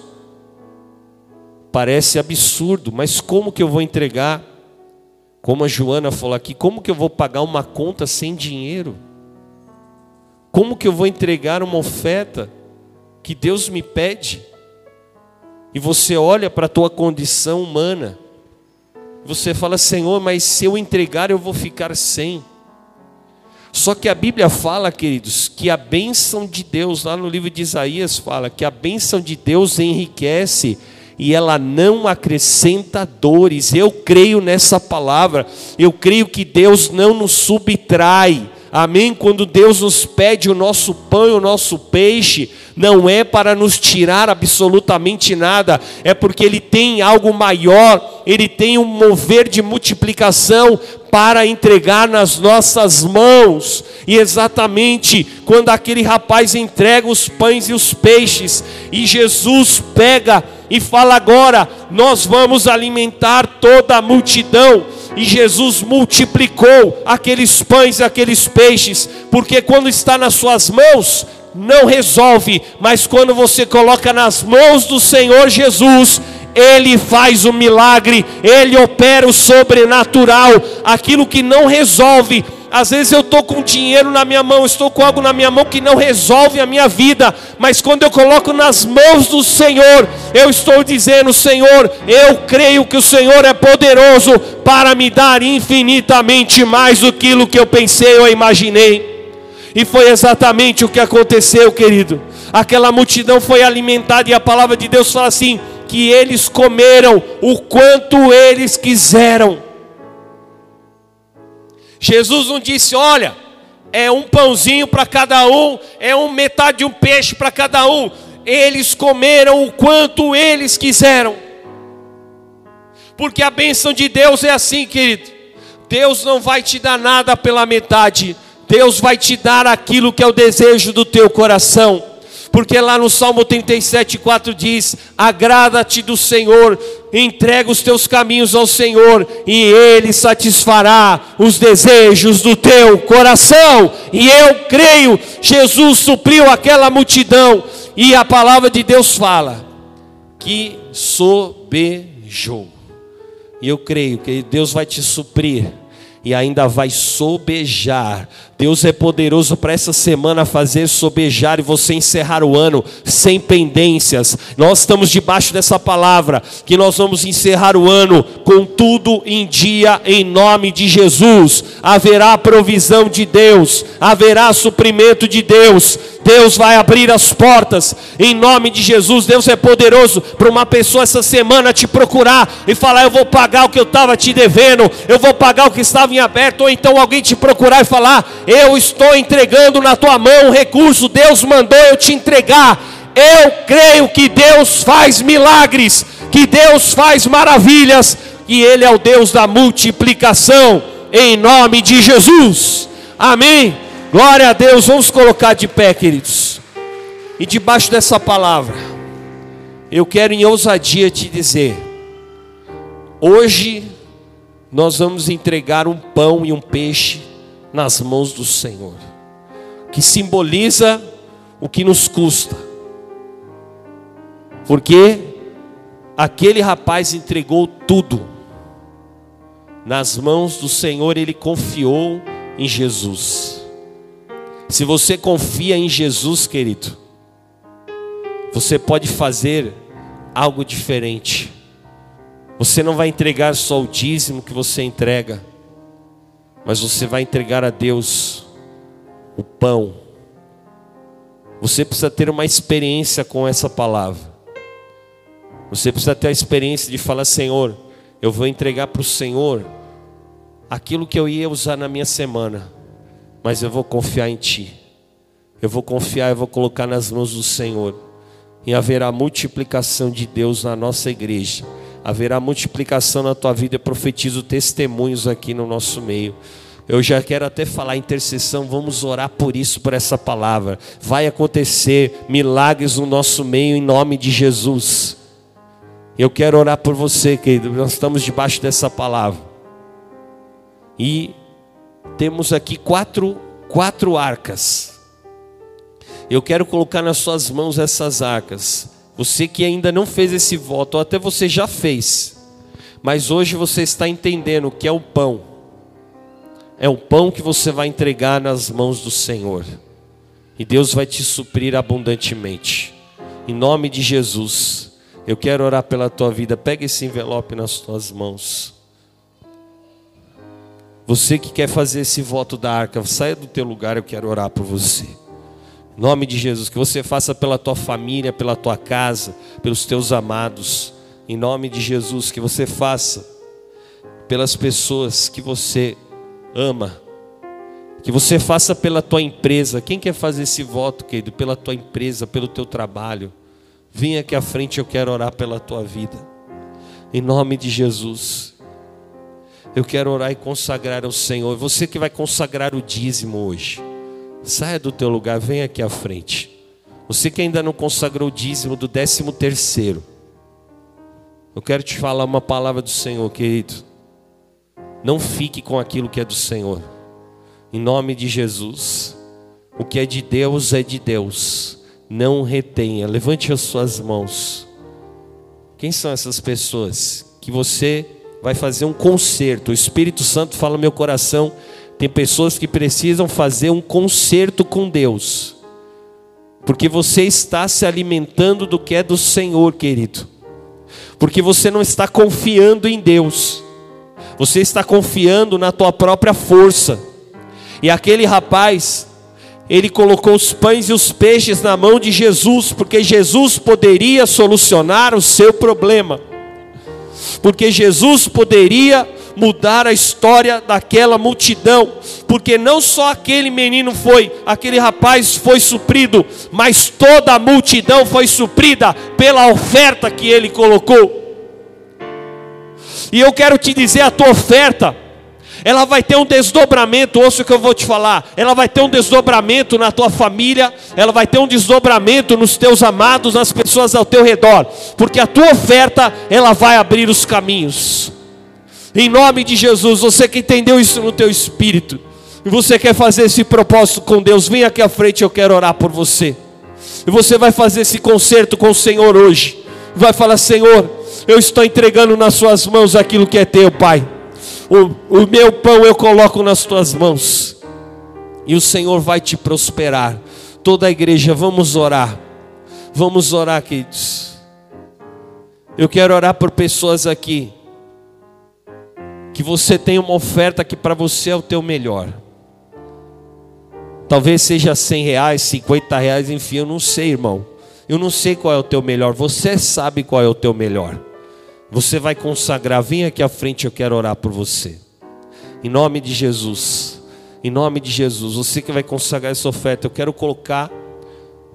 parece absurdo, mas como que eu vou entregar? Como a Joana falou aqui, como que eu vou pagar uma conta sem dinheiro? Como que eu vou entregar uma oferta que Deus me pede? E você olha para a tua condição humana, você fala, Senhor, mas se eu entregar eu vou ficar sem. Só que a Bíblia fala, queridos, que a bênção de Deus, lá no livro de Isaías, fala que a bênção de Deus enriquece e ela não acrescenta dores. Eu creio nessa palavra, eu creio que Deus não nos subtrai. Amém? Quando Deus nos pede o nosso pão e o nosso peixe, não é para nos tirar absolutamente nada, é porque Ele tem algo maior, Ele tem um mover de multiplicação para entregar nas nossas mãos. E exatamente quando aquele rapaz entrega os pães e os peixes, e Jesus pega e fala agora: nós vamos alimentar toda a multidão. E Jesus multiplicou aqueles pães e aqueles peixes, porque quando está nas suas mãos, não resolve, mas quando você coloca nas mãos do Senhor Jesus, ele faz o milagre, Ele opera o sobrenatural, aquilo que não resolve. Às vezes eu estou com dinheiro na minha mão, estou com algo na minha mão que não resolve a minha vida, mas quando eu coloco nas mãos do Senhor, eu estou dizendo: Senhor, eu creio que o Senhor é poderoso para me dar infinitamente mais do que eu pensei ou imaginei. E foi exatamente o que aconteceu, querido. Aquela multidão foi alimentada e a palavra de Deus fala assim: que eles comeram o quanto eles quiseram. Jesus não disse: olha, é um pãozinho para cada um, é um metade de um peixe para cada um. Eles comeram o quanto eles quiseram. Porque a bênção de Deus é assim, querido. Deus não vai te dar nada pela metade, Deus vai te dar aquilo que é o desejo do teu coração. Porque lá no Salmo 37, 4 diz: Agrada-te do Senhor, entrega os teus caminhos ao Senhor, e Ele satisfará os desejos do teu coração. E eu creio, Jesus supriu aquela multidão, e a palavra de Deus fala que sobejou. E eu creio que Deus vai te suprir e ainda vai sobejar. Deus é poderoso para essa semana fazer sobejar e você encerrar o ano sem pendências. Nós estamos debaixo dessa palavra que nós vamos encerrar o ano com tudo em dia em nome de Jesus. Haverá provisão de Deus, haverá suprimento de Deus. Deus vai abrir as portas em nome de Jesus. Deus é poderoso para uma pessoa essa semana te procurar e falar: Eu vou pagar o que eu estava te devendo, eu vou pagar o que estava em aberto. Ou então alguém te procurar e falar: Eu estou entregando na tua mão o recurso, Deus mandou eu te entregar. Eu creio que Deus faz milagres, que Deus faz maravilhas, e Ele é o Deus da multiplicação, em nome de Jesus. Amém. Glória a Deus, vamos colocar de pé, queridos. E debaixo dessa palavra, eu quero em ousadia te dizer: hoje nós vamos entregar um pão e um peixe nas mãos do Senhor, que simboliza o que nos custa, porque aquele rapaz entregou tudo nas mãos do Senhor, ele confiou em Jesus. Se você confia em Jesus, querido, você pode fazer algo diferente. Você não vai entregar só o dízimo que você entrega, mas você vai entregar a Deus o pão. Você precisa ter uma experiência com essa palavra. Você precisa ter a experiência de falar: Senhor, eu vou entregar para o Senhor aquilo que eu ia usar na minha semana mas eu vou confiar em Ti. Eu vou confiar, eu vou colocar nas mãos do Senhor. E haverá multiplicação de Deus na nossa igreja. Haverá multiplicação na tua vida. Eu profetizo testemunhos aqui no nosso meio. Eu já quero até falar intercessão, vamos orar por isso, por essa palavra. Vai acontecer milagres no nosso meio em nome de Jesus. Eu quero orar por você, querido. Nós estamos debaixo dessa palavra. E temos aqui quatro, quatro arcas. Eu quero colocar nas suas mãos essas arcas. Você que ainda não fez esse voto, ou até você já fez, mas hoje você está entendendo o que é o pão. É o pão que você vai entregar nas mãos do Senhor. E Deus vai te suprir abundantemente. Em nome de Jesus, eu quero orar pela tua vida. Pega esse envelope nas tuas mãos. Você que quer fazer esse voto da arca, saia do teu lugar, eu quero orar por você. Em nome de Jesus, que você faça pela tua família, pela tua casa, pelos teus amados. Em nome de Jesus, que você faça pelas pessoas que você ama. Que você faça pela tua empresa. Quem quer fazer esse voto, querido? Pela tua empresa, pelo teu trabalho. Vem aqui à frente, eu quero orar pela tua vida. Em nome de Jesus. Eu quero orar e consagrar ao Senhor. Você que vai consagrar o dízimo hoje, saia do teu lugar, vem aqui à frente. Você que ainda não consagrou o dízimo do décimo terceiro, eu quero te falar uma palavra do Senhor, querido. Não fique com aquilo que é do Senhor. Em nome de Jesus. O que é de Deus é de Deus. Não retenha. Levante as suas mãos. Quem são essas pessoas que você vai fazer um concerto. O Espírito Santo fala meu coração. Tem pessoas que precisam fazer um concerto com Deus. Porque você está se alimentando do que é do Senhor, querido. Porque você não está confiando em Deus. Você está confiando na tua própria força. E aquele rapaz, ele colocou os pães e os peixes na mão de Jesus, porque Jesus poderia solucionar o seu problema porque Jesus poderia mudar a história daquela multidão, porque não só aquele menino foi, aquele rapaz foi suprido, mas toda a multidão foi suprida pela oferta que ele colocou. E eu quero te dizer: a tua oferta, ela vai ter um desdobramento, ouça o que eu vou te falar. Ela vai ter um desdobramento na tua família, ela vai ter um desdobramento nos teus amados, nas pessoas ao teu redor, porque a tua oferta, ela vai abrir os caminhos. Em nome de Jesus, você que entendeu isso no teu espírito, e você quer fazer esse propósito com Deus, vem aqui à frente, eu quero orar por você. E você vai fazer esse concerto com o Senhor hoje. Vai falar: Senhor, eu estou entregando nas Suas mãos aquilo que é teu, Pai. O, o meu pão eu coloco nas tuas mãos, e o Senhor vai te prosperar. Toda a igreja, vamos orar. Vamos orar, queridos. Eu quero orar por pessoas aqui. Que você tenha uma oferta que para você é o teu melhor. Talvez seja 100 reais, 50 reais, enfim, eu não sei, irmão. Eu não sei qual é o teu melhor. Você sabe qual é o teu melhor. Você vai consagrar. Vem aqui à frente, eu quero orar por você. Em nome de Jesus. Em nome de Jesus. Você que vai consagrar essa oferta, eu quero colocar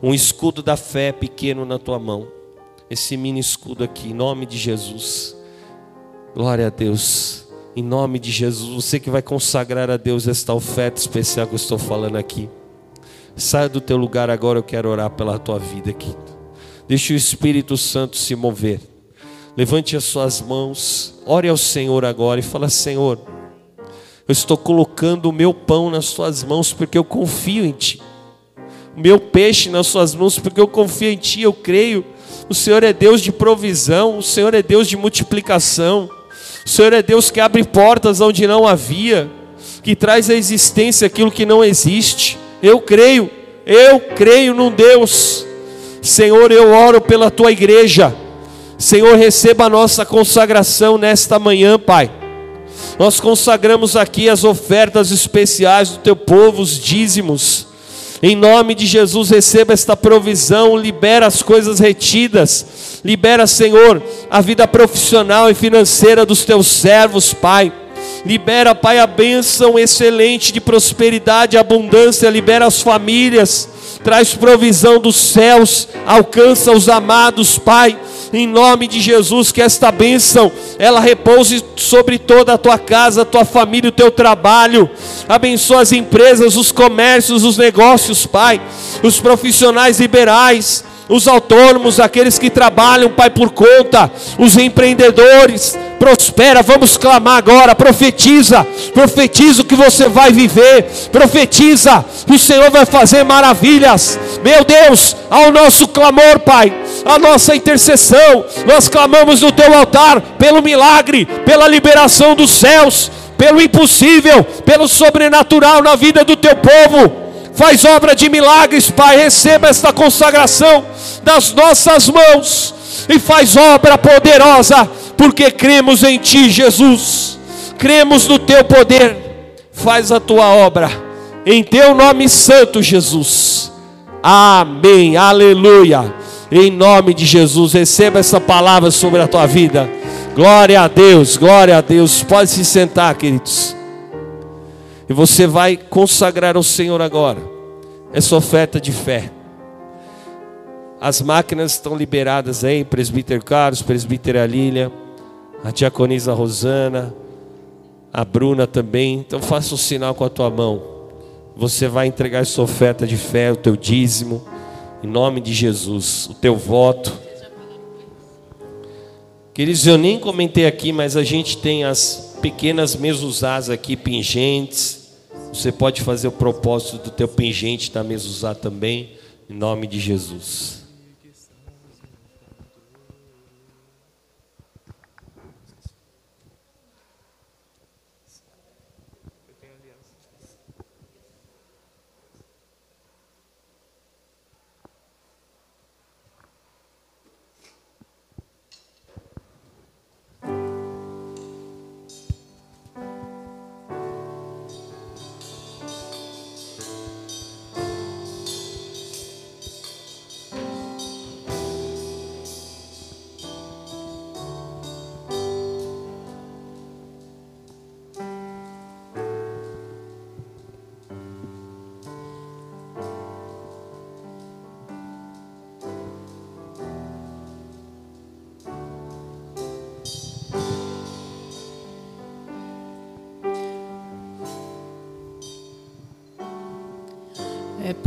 um escudo da fé pequeno na tua mão. Esse mini escudo aqui, em nome de Jesus. Glória a Deus. Em nome de Jesus, você que vai consagrar a Deus esta oferta especial que eu estou falando aqui. Saia do teu lugar agora, eu quero orar pela tua vida aqui. Deixe o Espírito Santo se mover. Levante as suas mãos, ore ao Senhor agora e fala: Senhor, eu estou colocando o meu pão nas tuas mãos porque eu confio em ti. O meu peixe nas suas mãos porque eu confio em ti, eu creio. O Senhor é Deus de provisão, o Senhor é Deus de multiplicação. O Senhor é Deus que abre portas onde não havia, que traz à existência aquilo que não existe. Eu creio, eu creio num Deus. Senhor, eu oro pela tua igreja. Senhor, receba a nossa consagração nesta manhã, Pai. Nós consagramos aqui as ofertas especiais do teu povo, os dízimos. Em nome de Jesus, receba esta provisão, libera as coisas retidas, libera, Senhor, a vida profissional e financeira dos teus servos, Pai. Libera, Pai, a bênção excelente de prosperidade e abundância, libera as famílias, traz provisão dos céus, alcança os amados, Pai em nome de Jesus, que esta bênção ela repouse sobre toda a tua casa, a tua família, o teu trabalho. Abençoa as empresas, os comércios, os negócios, Pai, os profissionais liberais, os autônomos, aqueles que trabalham, Pai, por conta, os empreendedores, prospera. Vamos clamar agora, profetiza, profetiza o que você vai viver, profetiza o Senhor vai fazer maravilhas. Meu Deus, ao nosso clamor, Pai, a nossa intercessão, nós clamamos no teu altar pelo milagre, pela liberação dos céus, pelo impossível, pelo sobrenatural na vida do teu povo. Faz obra de milagres, Pai. Receba esta consagração das nossas mãos e faz obra poderosa, porque cremos em Ti, Jesus. Cremos no Teu poder. Faz a Tua obra em Teu nome santo, Jesus. Amém. Aleluia. Em nome de Jesus, receba essa palavra sobre a tua vida. Glória a Deus, glória a Deus. Pode se sentar, queridos. E você vai consagrar ao Senhor agora essa oferta de fé. As máquinas estão liberadas aí, presbítero Carlos, presbítera Lília, a diaconisa Rosana, a Bruna também. Então faça um sinal com a tua mão. Você vai entregar essa oferta de fé, o teu dízimo, em nome de Jesus, o teu voto. Queridos, eu nem comentei aqui, mas a gente tem as pequenas mesuzás aqui, pingentes. Você pode fazer o propósito do teu pingente da mesuzá também, em nome de Jesus.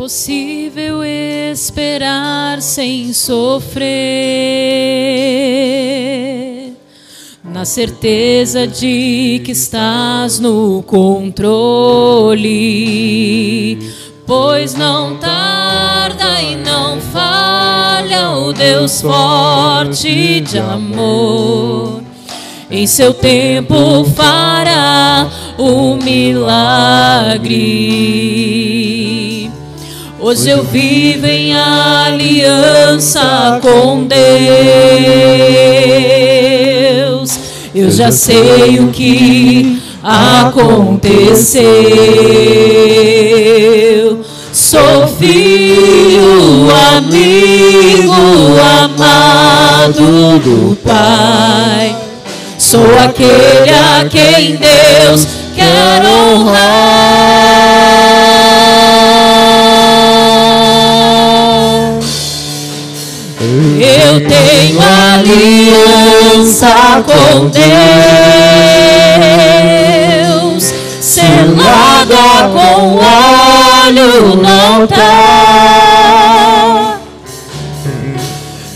É possível esperar sem sofrer, na certeza de que estás no controle, pois não tarda e não falha o Deus forte de amor. Em seu tempo fará o milagre. Hoje eu vivo em aliança com Deus. Eu já sei o que aconteceu. Sou filho, amigo, amado do Pai. Sou aquele a quem Deus quer honrar. Eu tenho aliança com Deus, selada com óleo no altar.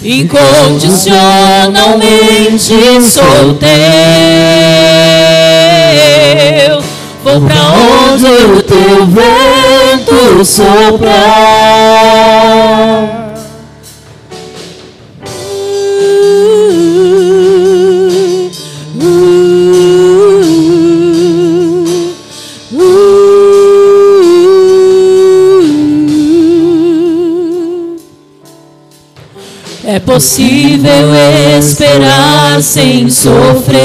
Incondicionalmente sou teu. Vou pra onde o teu vento soprar. Possível esperar sem sofrer,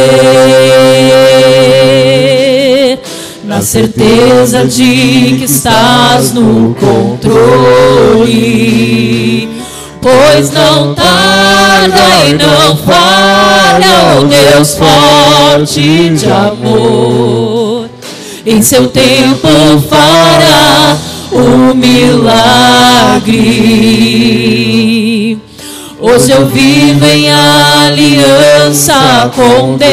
na certeza de que estás no controle. Pois não tarda e não falha o Deus forte de amor. Em seu tempo fará o milagre. Hoje eu vivo em aliança com Deus.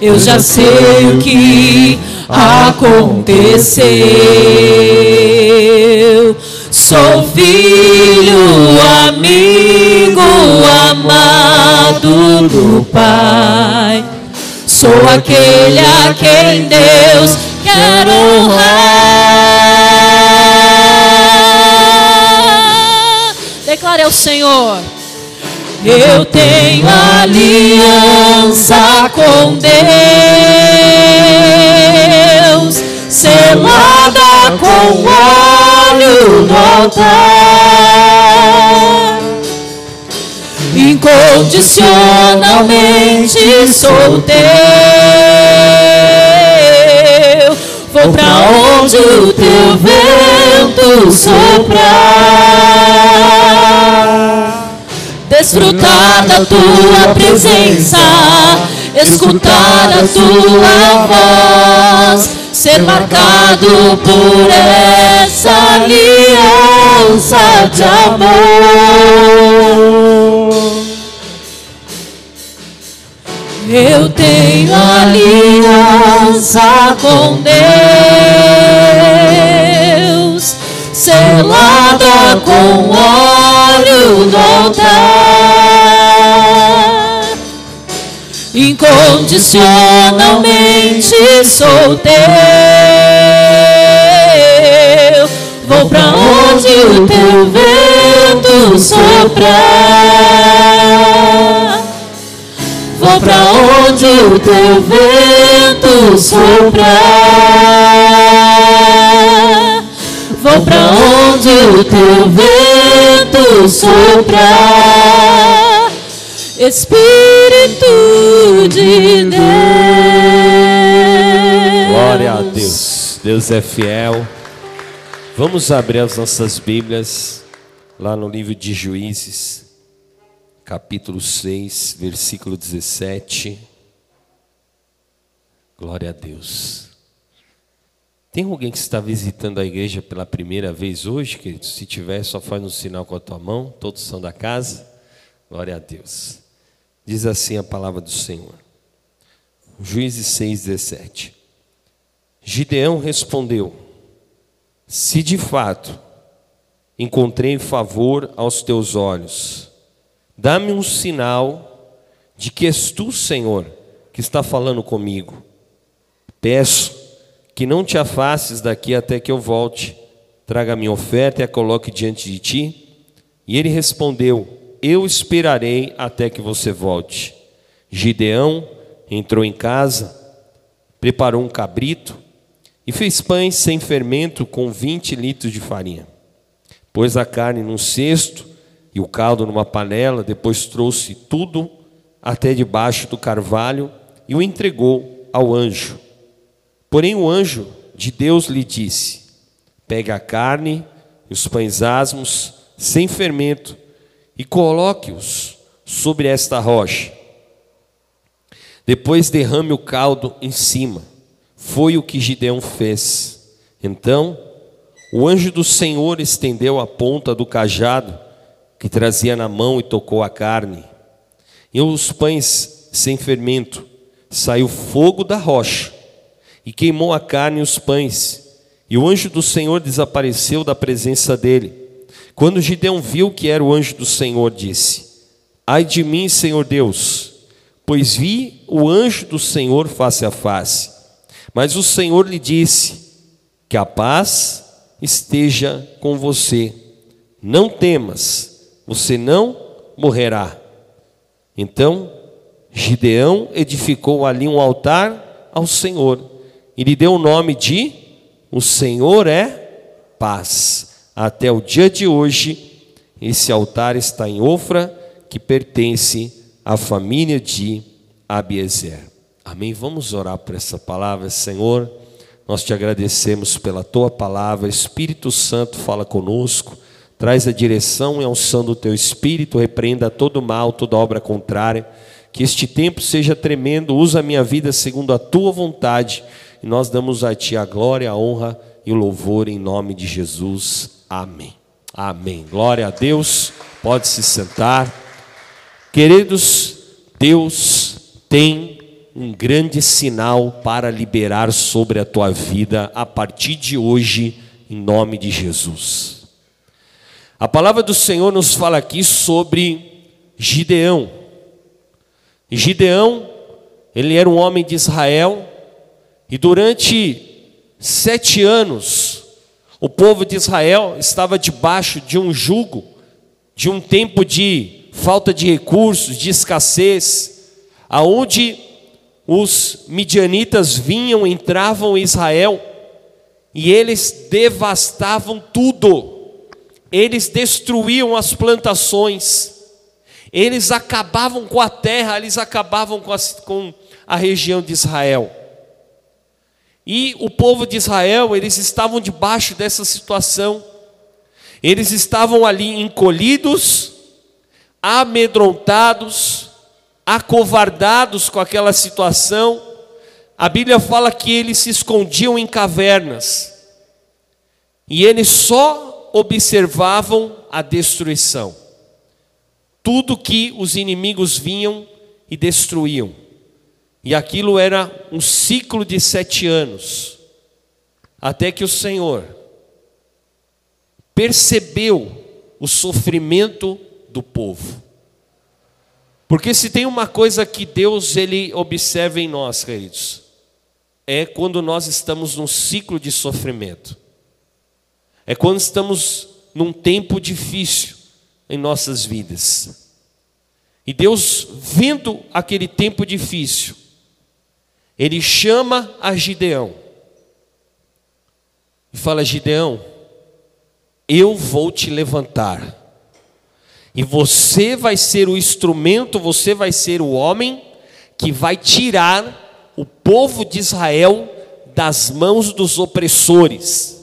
Eu já sei o que aconteceu. Sou filho, amigo, amado do Pai. Sou aquele a quem Deus quer honrar. Ao Senhor. Eu tenho aliança com Deus, selada com óleo no altar. Incondicionalmente sou teu. Vou pra onde o teu vento soprar. Da tua presença, escutar a tua voz, ser marcado por essa aliança de amor. Eu tenho aliança com Deus, selada com óleo no altar. Incondicionalmente sou teu. Vou pra onde o teu vento soprar. Vou pra onde o teu vento soprar. Vou pra onde o teu vento soprar. Espírito de Deus. Glória a Deus. Deus é fiel. Vamos abrir as nossas Bíblias lá no livro de Juízes, capítulo 6, versículo 17. Glória a Deus. Tem alguém que está visitando a igreja pela primeira vez hoje, querido? Se tiver, só faz um sinal com a tua mão. Todos são da casa. Glória a Deus. Diz assim a palavra do Senhor. Juízes 6, 17. Gideão respondeu: Se de fato encontrei favor aos teus olhos, dá-me um sinal de que és tu, Senhor, que está falando comigo. Peço que não te afastes daqui até que eu volte. Traga minha oferta e a coloque diante de ti. E ele respondeu: Eu esperarei até que você volte. Gideão entrou em casa, preparou um cabrito e fez pães sem fermento com 20 litros de farinha. Pôs a carne num cesto e o caldo numa panela, depois trouxe tudo até debaixo do carvalho e o entregou ao anjo. Porém, o anjo de Deus lhe disse: Pegue a carne e os pães asmos, sem fermento, e coloque-os sobre esta rocha. Depois derrame o caldo em cima. Foi o que Gideão fez. Então, o anjo do Senhor estendeu a ponta do cajado que trazia na mão e tocou a carne. E os pães sem fermento, saiu fogo da rocha e queimou a carne e os pães. E o anjo do Senhor desapareceu da presença dele. Quando Gideão viu que era o anjo do Senhor, disse: Ai de mim, Senhor Deus, pois vi o anjo do Senhor face a face. Mas o Senhor lhe disse: Que a paz esteja com você. Não temas, você não morrerá. Então Gideão edificou ali um altar ao Senhor e lhe deu o nome de O Senhor é paz. Até o dia de hoje, esse altar está em Ofra, que pertence à família de Abiezer. Amém? Vamos orar por essa palavra, Senhor. Nós te agradecemos pela tua palavra. Espírito Santo, fala conosco. Traz a direção e a unção do teu espírito, repreenda todo mal, toda obra contrária que este tempo seja tremendo, usa a minha vida segundo a tua vontade. E nós damos a ti a glória, a honra e o louvor em nome de Jesus. Amém. Amém. Glória a Deus. Pode se sentar. Queridos, Deus tem um grande sinal para liberar sobre a tua vida a partir de hoje, em nome de Jesus. A palavra do Senhor nos fala aqui sobre Gideão. Gideão, ele era um homem de Israel, e durante sete anos, o povo de Israel estava debaixo de um jugo, de um tempo de falta de recursos, de escassez, aonde os midianitas vinham, entravam em Israel, e eles devastavam tudo, eles destruíam as plantações, eles acabavam com a terra, eles acabavam com a, com a região de Israel. E o povo de Israel, eles estavam debaixo dessa situação. Eles estavam ali encolhidos, amedrontados, acovardados com aquela situação. A Bíblia fala que eles se escondiam em cavernas. E eles só observavam a destruição tudo que os inimigos vinham e destruíam. E aquilo era um ciclo de sete anos, até que o Senhor percebeu o sofrimento do povo. Porque se tem uma coisa que Deus ele observa em nós, queridos, é quando nós estamos num ciclo de sofrimento. É quando estamos num tempo difícil em nossas vidas. E Deus, vendo aquele tempo difícil, Ele chama a Gideão e fala: Gideão, eu vou te levantar, e você vai ser o instrumento, você vai ser o homem que vai tirar o povo de Israel das mãos dos opressores,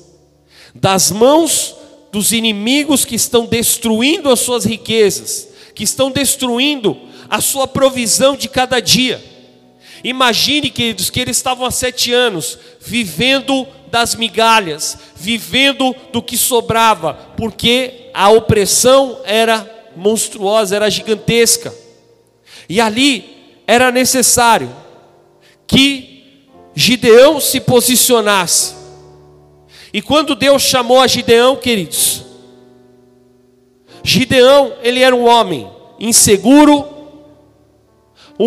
das mãos dos inimigos que estão destruindo as suas riquezas, que estão destruindo a sua provisão de cada dia. Imagine, queridos, que eles estavam há sete anos vivendo das migalhas, vivendo do que sobrava, porque a opressão era monstruosa, era gigantesca. E ali era necessário que Gideão se posicionasse. E quando Deus chamou a Gideão, queridos, Gideão, ele era um homem inseguro,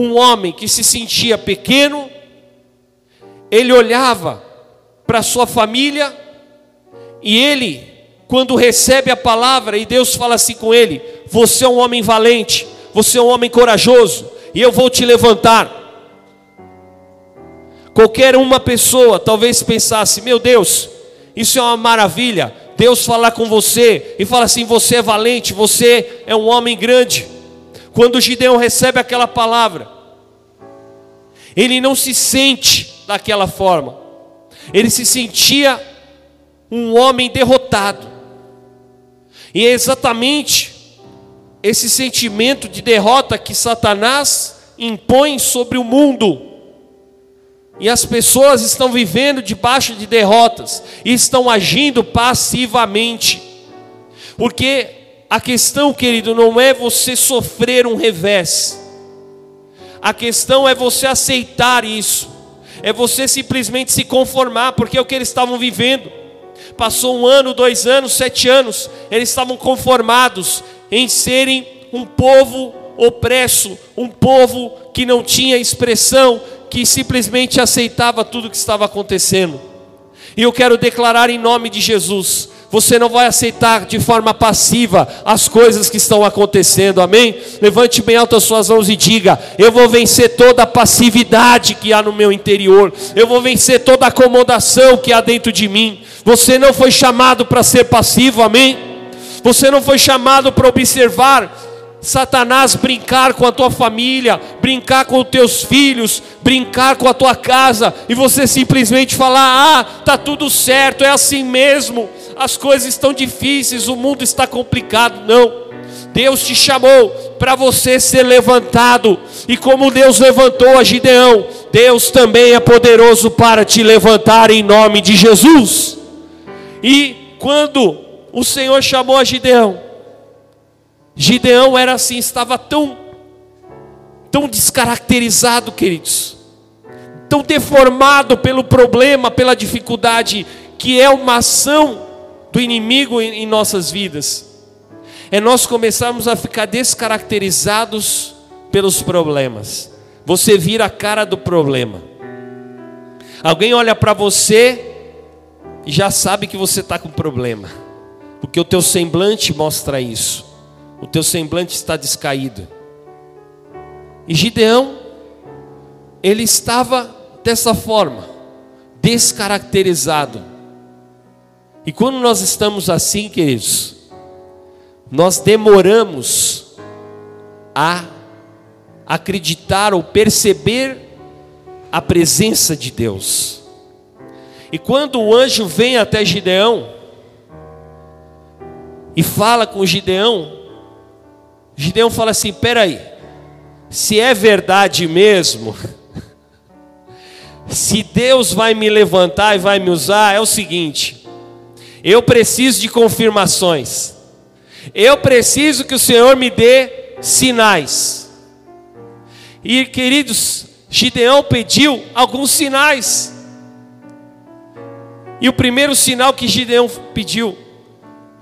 um homem que se sentia pequeno, ele olhava para sua família e ele, quando recebe a palavra e Deus fala assim com ele: Você é um homem valente, você é um homem corajoso, e eu vou te levantar. Qualquer uma pessoa talvez pensasse: Meu Deus, isso é uma maravilha. Deus falar com você e fala assim: Você é valente, você é um homem grande. Quando Gideão recebe aquela palavra, ele não se sente daquela forma, ele se sentia um homem derrotado, e é exatamente esse sentimento de derrota que Satanás impõe sobre o mundo. E as pessoas estão vivendo debaixo de derrotas e estão agindo passivamente. Porque a questão, querido, não é você sofrer um revés. A questão é você aceitar isso. É você simplesmente se conformar, porque é o que eles estavam vivendo. Passou um ano, dois anos, sete anos, eles estavam conformados, em serem um povo opresso, um povo que não tinha expressão, que simplesmente aceitava tudo que estava acontecendo. E eu quero declarar em nome de Jesus: você não vai aceitar de forma passiva as coisas que estão acontecendo, amém? Levante bem alto as suas mãos e diga: Eu vou vencer toda a passividade que há no meu interior, eu vou vencer toda a acomodação que há dentro de mim. Você não foi chamado para ser passivo, amém? Você não foi chamado para observar Satanás brincar com a tua família, brincar com os teus filhos, brincar com a tua casa e você simplesmente falar: "Ah, tá tudo certo, é assim mesmo. As coisas estão difíceis, o mundo está complicado". Não. Deus te chamou para você ser levantado, e como Deus levantou a Gideão, Deus também é poderoso para te levantar em nome de Jesus. E quando o Senhor chamou a Gideão. Gideão era assim, estava tão, tão descaracterizado, queridos, tão deformado pelo problema, pela dificuldade, que é uma ação do inimigo em, nossas vidas. É nós começarmos a ficar descaracterizados pelos problemas. Você vira a cara do problema. Alguém olha para você e já sabe que você está com problema porque o teu semblante mostra isso. O teu semblante está descaído. E Gideão, ele estava dessa forma, descaracterizado. E quando nós estamos assim, queridos, nós demoramos a acreditar ou perceber a presença de Deus. E quando o anjo vem até Gideão, e fala com Gideão, Gideão fala assim: peraí, se é verdade mesmo, se Deus vai me levantar e vai me usar, é o seguinte: eu preciso de confirmações, eu preciso que o Senhor me dê sinais. E queridos, Gideão pediu alguns sinais. E o primeiro sinal que Gideão pediu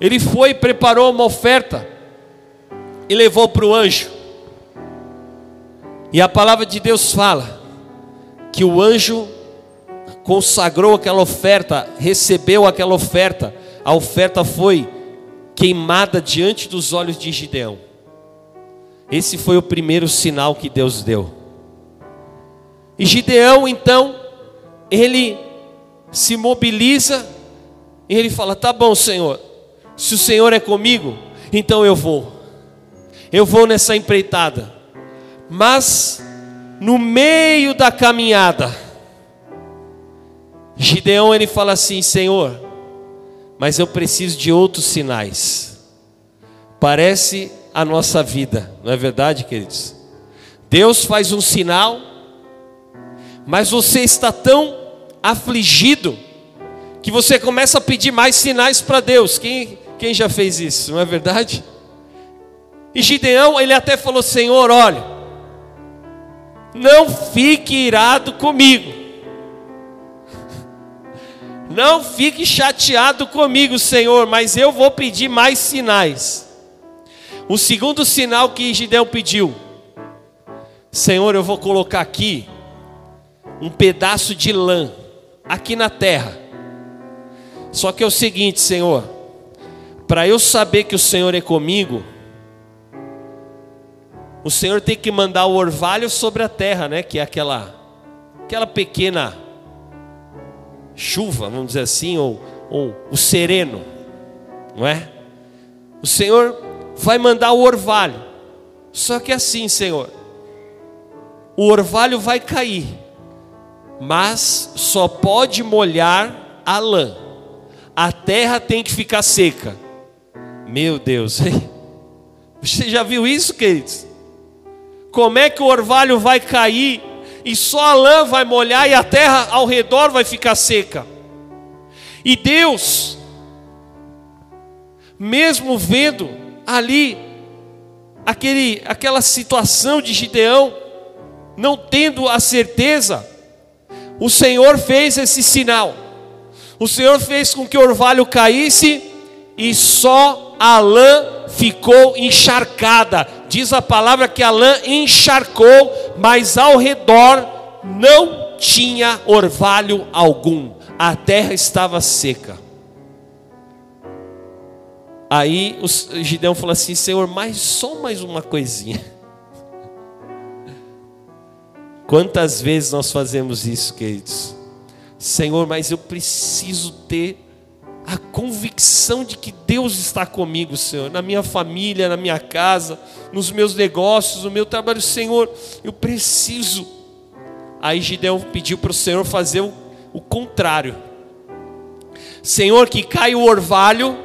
ele foi e preparou uma oferta e levou para o anjo. E a palavra de Deus fala que o anjo consagrou aquela oferta, recebeu aquela oferta, a oferta foi queimada diante dos olhos de Gideão. Esse foi o primeiro sinal que Deus deu. E Gideão, então, ele se mobiliza e ele fala: Tá bom, Senhor, se o Senhor é comigo, então eu vou. Eu vou nessa empreitada. Mas no meio da caminhada, Gideão ele fala assim: Senhor, mas eu preciso de outros sinais. Parece a nossa vida, não é verdade, queridos? Deus faz um sinal, mas você está tão afligido que você começa a pedir mais sinais para Deus. Quem quem já fez isso, não é verdade? E Gideão, ele até falou: Senhor, olha, não fique irado comigo, Não fique chateado comigo, Senhor, mas eu vou pedir mais sinais. O segundo sinal que Gideão pediu: Senhor, eu vou colocar aqui um pedaço de lã, aqui na terra. Só que é o seguinte, Senhor, para eu saber que o Senhor é comigo, o Senhor tem que mandar o orvalho sobre a terra, né? Que é aquela, aquela pequena chuva, vamos dizer assim, ou, ou o sereno, não é? O Senhor vai mandar o orvalho. Só que assim, Senhor, o orvalho vai cair, mas só pode molhar a lã. A terra tem que ficar seca. Meu Deus? Você já viu isso, queridos? Como é que o orvalho vai cair e só a lã vai molhar e a terra ao redor vai ficar seca? E Deus, mesmo vendo ali aquele, aquela situação de Gideão, não tendo a certeza, o Senhor fez esse sinal. O Senhor fez com que o orvalho caísse e só a lã ficou encharcada. Diz a palavra que a lã encharcou, mas ao redor não tinha orvalho algum. A terra estava seca. Aí o Gideão falou assim: Senhor, mais só mais uma coisinha. Quantas vezes nós fazemos isso, queridos? Senhor, mas eu preciso ter a convicção de que Deus está comigo, Senhor, na minha família, na minha casa, nos meus negócios, no meu trabalho, Senhor, eu preciso. Aí Gideão pediu para o Senhor fazer o, o contrário. Senhor, que cai o orvalho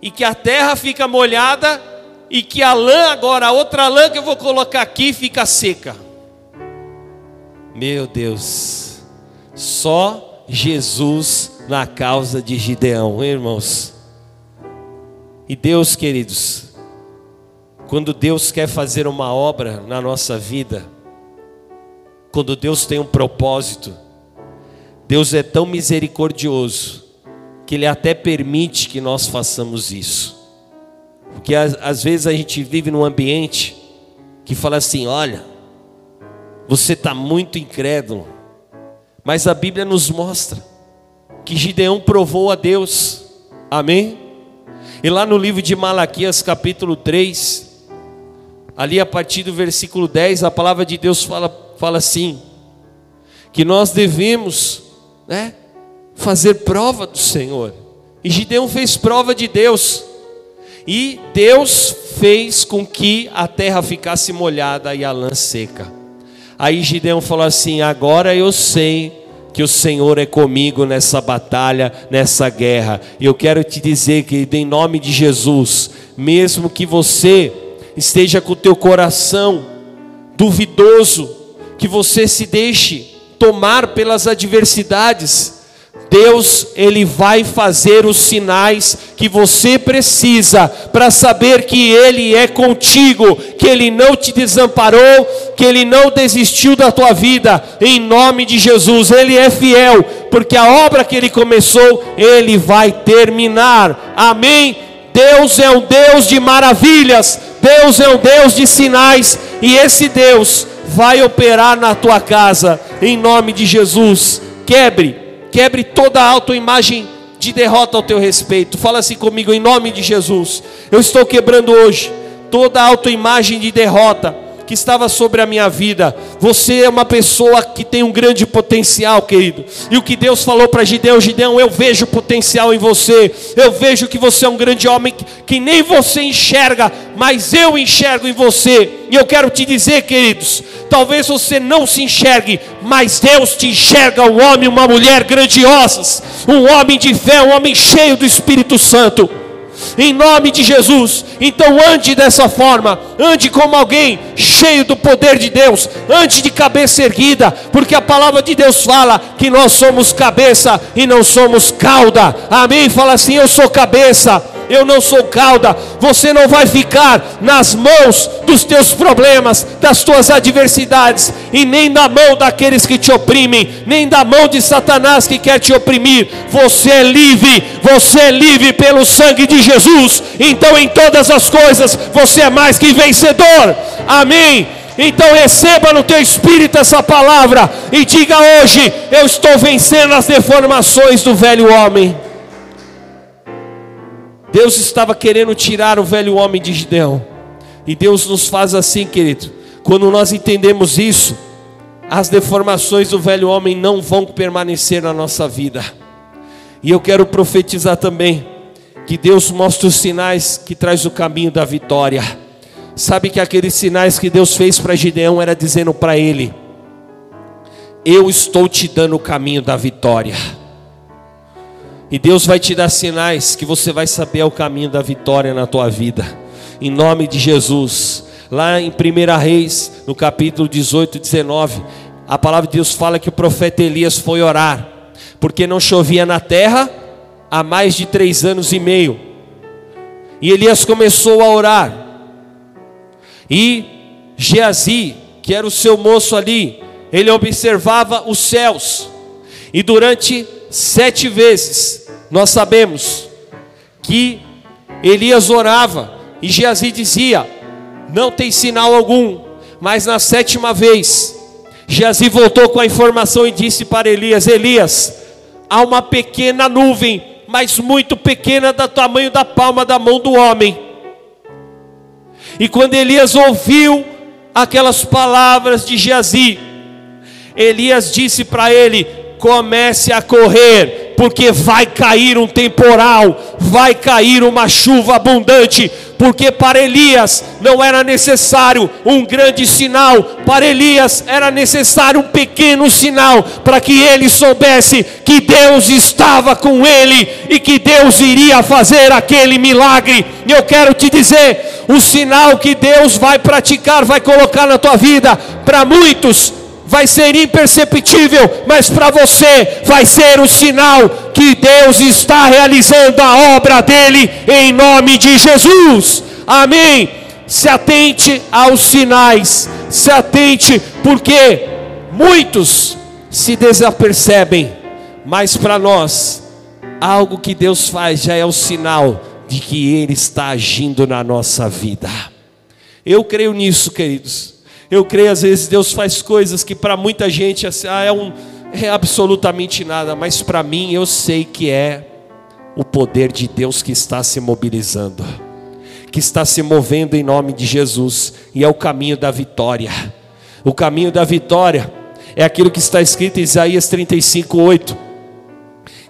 e que a terra fica molhada e que a lã agora, a outra lã que eu vou colocar aqui fica seca. Meu Deus, só Jesus na causa de Gideão, irmãos. E Deus, queridos, quando Deus quer fazer uma obra na nossa vida, quando Deus tem um propósito, Deus é tão misericordioso que Ele até permite que nós façamos isso. Porque às, vezes a gente vive num ambiente que fala assim: olha, você está muito incrédulo, mas a Bíblia nos mostra que Gideão provou a Deus. Amém? E lá no livro de Malaquias, capítulo 3, ali a partir do versículo 10, a palavra de Deus fala, fala assim: que nós devemos, né, fazer prova do Senhor. E Gideão fez prova de Deus. E Deus fez com que a terra ficasse molhada e a lã seca. Aí Gideão falou assim: Agora eu sei que o Senhor é comigo nessa batalha, nessa guerra. E eu quero te dizer que em nome de Jesus, mesmo que você esteja com o teu coração duvidoso, que você se deixe tomar pelas adversidades, Deus, Ele vai fazer os sinais que você precisa para saber que Ele é contigo, que Ele não te desamparou, que Ele não desistiu da tua vida, em nome de Jesus, Ele é fiel, porque a obra que Ele começou, Ele vai terminar, amém? Deus é um Deus de maravilhas, Deus é um Deus de sinais, e esse Deus vai operar na tua casa, em nome de Jesus, quebre Quebre toda a autoimagem de derrota ao teu respeito. Fala assim comigo em nome de Jesus. Eu estou quebrando hoje toda a autoimagem de derrota que estava sobre a minha vida. Você é uma pessoa que tem um grande potencial, querido. E o que Deus falou para Gideão, Gideão, eu vejo potencial em você. Eu vejo que você é um grande homem que, nem você enxerga, mas eu enxergo em você. E eu quero te dizer, queridos, talvez você não se enxergue, mas Deus te enxerga um homem, uma mulher grandiosos, um homem de fé, um homem cheio do Espírito Santo em nome de Jesus. Então ande dessa forma, ande como alguém cheio do poder de Deus, ande de cabeça erguida, porque a palavra de Deus fala que nós somos cabeça e não somos cauda. Amém? Fala assim: Eu sou cabeça eu não sou cauda. Você não vai ficar nas mãos dos teus problemas, das tuas adversidades, e nem na mão daqueles que te oprimem, nem da mão de Satanás que quer te oprimir. Você é livre, você é livre pelo sangue de Jesus. Então, em todas as coisas, você é mais que vencedor. Amém. Então receba no teu espírito essa palavra e diga hoje: eu estou vencendo as deformações do velho homem. Deus estava querendo tirar o velho homem de Gideão. E Deus nos faz assim, querido. Quando nós entendemos isso, as deformações do velho homem não vão permanecer na nossa vida. E eu quero profetizar também que Deus mostra os sinais que traz o caminho da vitória. Sabe que aqueles sinais que Deus fez para Gideão era dizendo para ele: Eu estou te dando o caminho da vitória. E Deus vai te dar sinais que você vai saber o caminho da vitória na tua vida. Em nome de Jesus. Lá em 1 Reis, no capítulo 18 e 19, a palavra de Deus fala que o profeta Elias foi orar, porque não chovia na terra há mais de três anos e meio. E Elias começou a orar. E Geazi, que era o seu moço ali, ele observava os céus. E durante sete vezes, nós sabemos que Elias orava e Geazi dizia: Não tem sinal algum. Mas na sétima vez, Geazi voltou com a informação e disse para Elias: Elias, há uma pequena nuvem, mas muito pequena, do tamanho da palma da mão do homem. E quando Elias ouviu aquelas palavras de Geazi, Elias disse para ele: comece a correr, porque vai cair um temporal, vai cair uma chuva abundante, porque para Elias não era necessário um grande sinal, para Elias era necessário um pequeno sinal, para que ele soubesse que Deus estava com ele e que Deus iria fazer aquele milagre. E eu quero te dizer: o sinal que Deus vai praticar, vai colocar na tua vida, para muitos vai ser imperceptível, mas para você vai ser o sinal que Deus está realizando a obra dele em nome de Jesus. Amém. Se atente aos sinais, se atente, porque muitos se desapercebem, mas para nós, algo que Deus faz já é o sinal de que Ele está agindo na nossa vida. Eu creio nisso, queridos. Eu creio às vezes Deus faz coisas que para muita gente assim, ah, é, um, é absolutamente nada, mas para mim eu sei que é o poder de Deus que está se mobilizando, que está se movendo em nome de Jesus, e é o caminho da vitória. O caminho da vitória é aquilo que está escrito em Isaías 35, 8,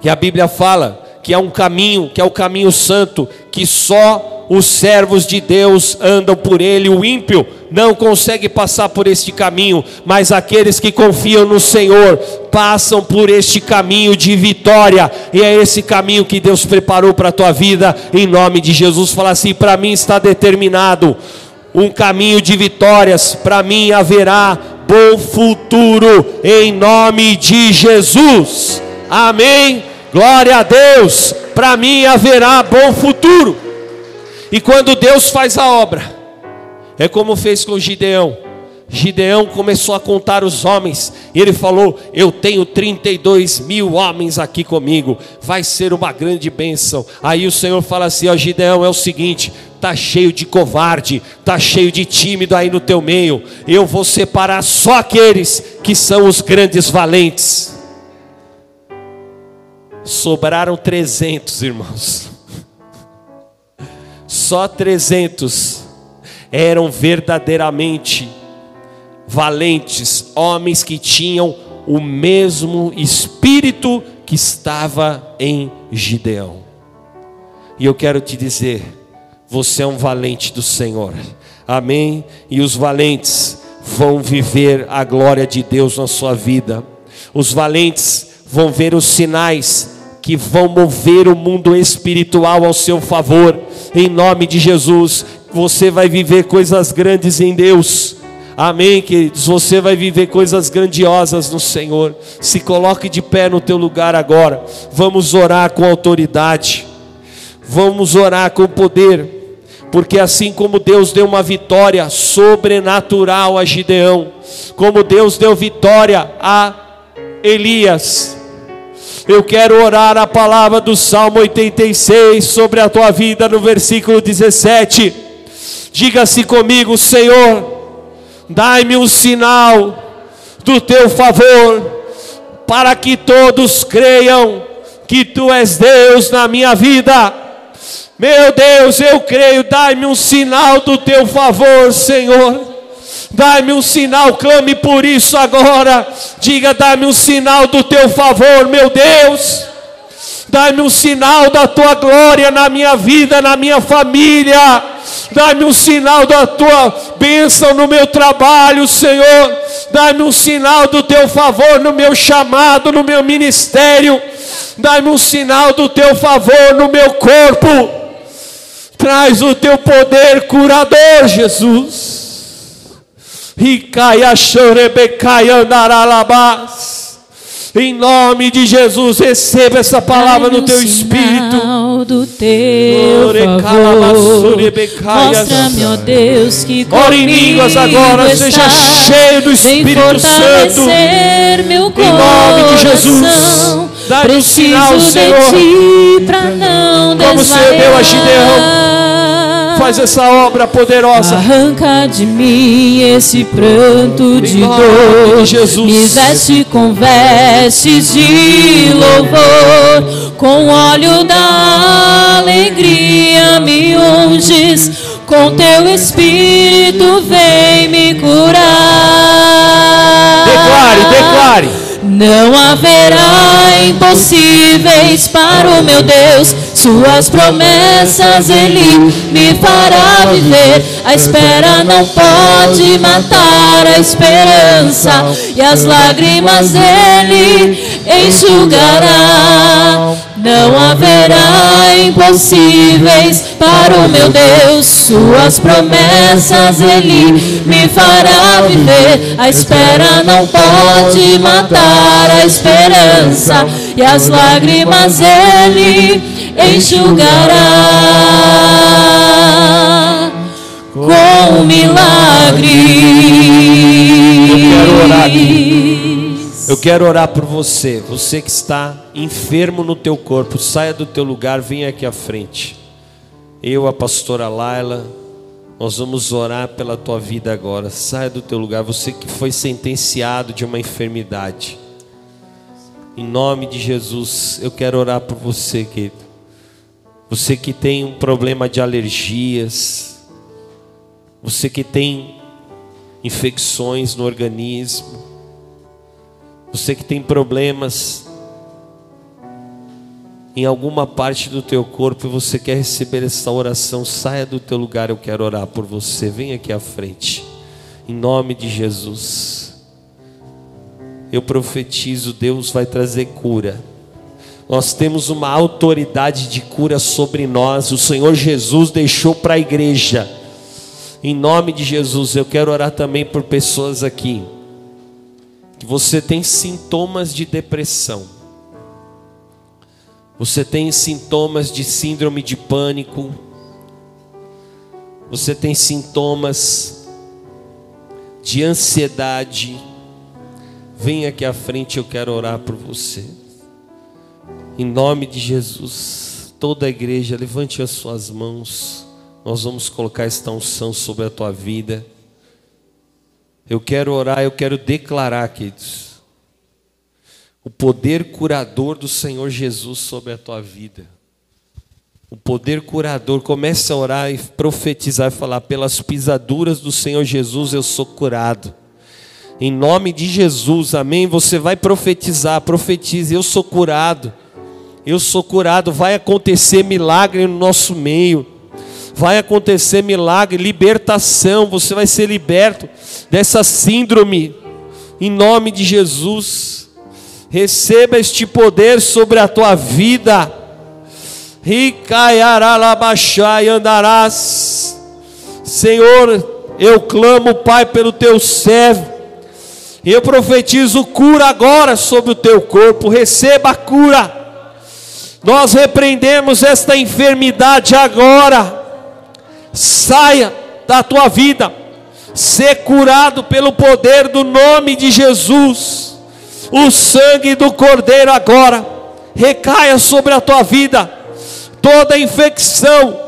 que a Bíblia fala que é um caminho, que é o caminho santo, que só os servos de Deus andam por ele, o ímpio não consegue passar por este caminho, mas aqueles que confiam no Senhor passam por este caminho de vitória, e é esse caminho que Deus preparou para a tua vida, em nome de Jesus. Fala assim: para mim está determinado um caminho de vitórias, para mim haverá bom futuro, em nome de Jesus. Amém. Glória a Deus, para mim haverá bom futuro. E quando Deus faz a obra, é como fez com Gideão. Gideão começou a contar os homens, e ele falou: Eu tenho 32 mil homens aqui comigo, vai ser uma grande bênção. Aí o Senhor fala assim: Ó Gideão, é o seguinte, tá cheio de covarde, tá cheio de tímido aí no teu meio. Eu vou separar só aqueles que são os grandes valentes. Sobraram 300, irmãos só 300 eram verdadeiramente valentes, homens que tinham o mesmo espírito que estava em Gideão. E eu quero te dizer, você é um valente do Senhor. Amém? E os valentes vão viver a glória de Deus na sua vida. Os valentes vão ver os sinais que vão mover o mundo espiritual ao seu favor, em nome de Jesus. Você vai viver coisas grandes em Deus. Amém, queridos. Você vai viver coisas grandiosas no Senhor. Se coloque de pé no teu lugar agora. Vamos orar com autoridade. Vamos orar com poder, porque assim como Deus deu uma vitória sobrenatural a Gideão, como Deus deu vitória a Elias, eu quero orar a palavra do Salmo 86 sobre a tua vida no versículo 17. Diga-se comigo, Senhor, dai-me um sinal do teu favor, para que todos creiam que tu és Deus na minha vida. Meu Deus, eu creio, dai-me um sinal do teu favor, Senhor. Dai-me um sinal, clame por isso agora. Diga: dai-me um sinal do teu favor, meu Deus. Dai-me um sinal da tua glória na minha vida, na minha família. Dai-me um sinal da tua bênção no meu trabalho, Senhor. Dai-me um sinal do teu favor no meu chamado, no meu ministério. Dai-me um sinal do teu favor no meu corpo. Traz o teu poder curador, Jesus. Em nome de Jesus, receba essa palavra no teu espírito. Do teu favor. Mostra-me, ó Deus, que Ore em línguas agora, seja cheio do Espírito Santo. Meu em nome de Jesus. Dá-me um sinal, Senhor. Como você deu a Gideão. Faz essa obra poderosa. Arranca de mim esse pranto de dor. De Jesus. Me veste com vestes de louvor. Com óleo da alegria me unges. Com teu espírito vem me curar. Declare, declare. Não haverá impossíveis para o meu Deus. Suas promessas ele me fará viver. A espera não pode matar a esperança, e as lágrimas ele enxugará. Não haverá impossíveis para o meu Deus. Suas promessas ele me fará viver. A espera não pode matar a esperança, e as lágrimas ele enxugará com um milagre. Eu quero orar Eu quero orar por você, você que está enfermo no teu corpo, saia do teu lugar, venha aqui à frente. Eu, a pastora Laila, nós vamos orar pela tua vida agora. Saia do teu lugar, você que foi sentenciado de uma enfermidade. Em nome de Jesus, eu quero orar por você, querido. Você que tem um problema de alergias, você que tem infecções no organismo, você que tem problemas em alguma parte do teu corpo e você quer receber essa oração, saia do teu lugar, eu quero orar por você. Vem aqui à frente. Em nome de Jesus. Eu profetizo, Deus vai trazer cura. Nós temos uma autoridade de cura sobre nós. O Senhor Jesus deixou para a igreja. Em nome de Jesus, eu quero orar também por pessoas aqui que você tem sintomas de depressão. Você tem sintomas de síndrome de pânico. Você tem sintomas de ansiedade. Vem aqui à frente, eu quero orar por você. Em nome de Jesus, toda a igreja, levante as suas mãos. Nós vamos colocar esta unção sobre a tua vida. Eu quero orar, eu quero declarar, queridos o poder curador do Senhor Jesus sobre a tua vida. O poder curador, comece a orar e profetizar e falar: pelas pisaduras do Senhor Jesus eu sou curado. Em nome de Jesus, amém. Você vai profetizar, profetize: eu sou curado, eu sou curado. Vai acontecer milagre no nosso meio, vai acontecer milagre, libertação. Você vai ser liberto dessa síndrome, em nome de Jesus. Receba este poder sobre a tua vida. Ricaiaralabachai andarás. Senhor, eu clamo, Pai, pelo teu servo. Eu profetizo cura agora sobre o teu corpo. Receba a cura. Nós repreendemos esta enfermidade agora. Saia da tua vida. Ser curado pelo poder do nome de Jesus. O sangue do Cordeiro agora recaia sobre a tua vida. Toda infecção,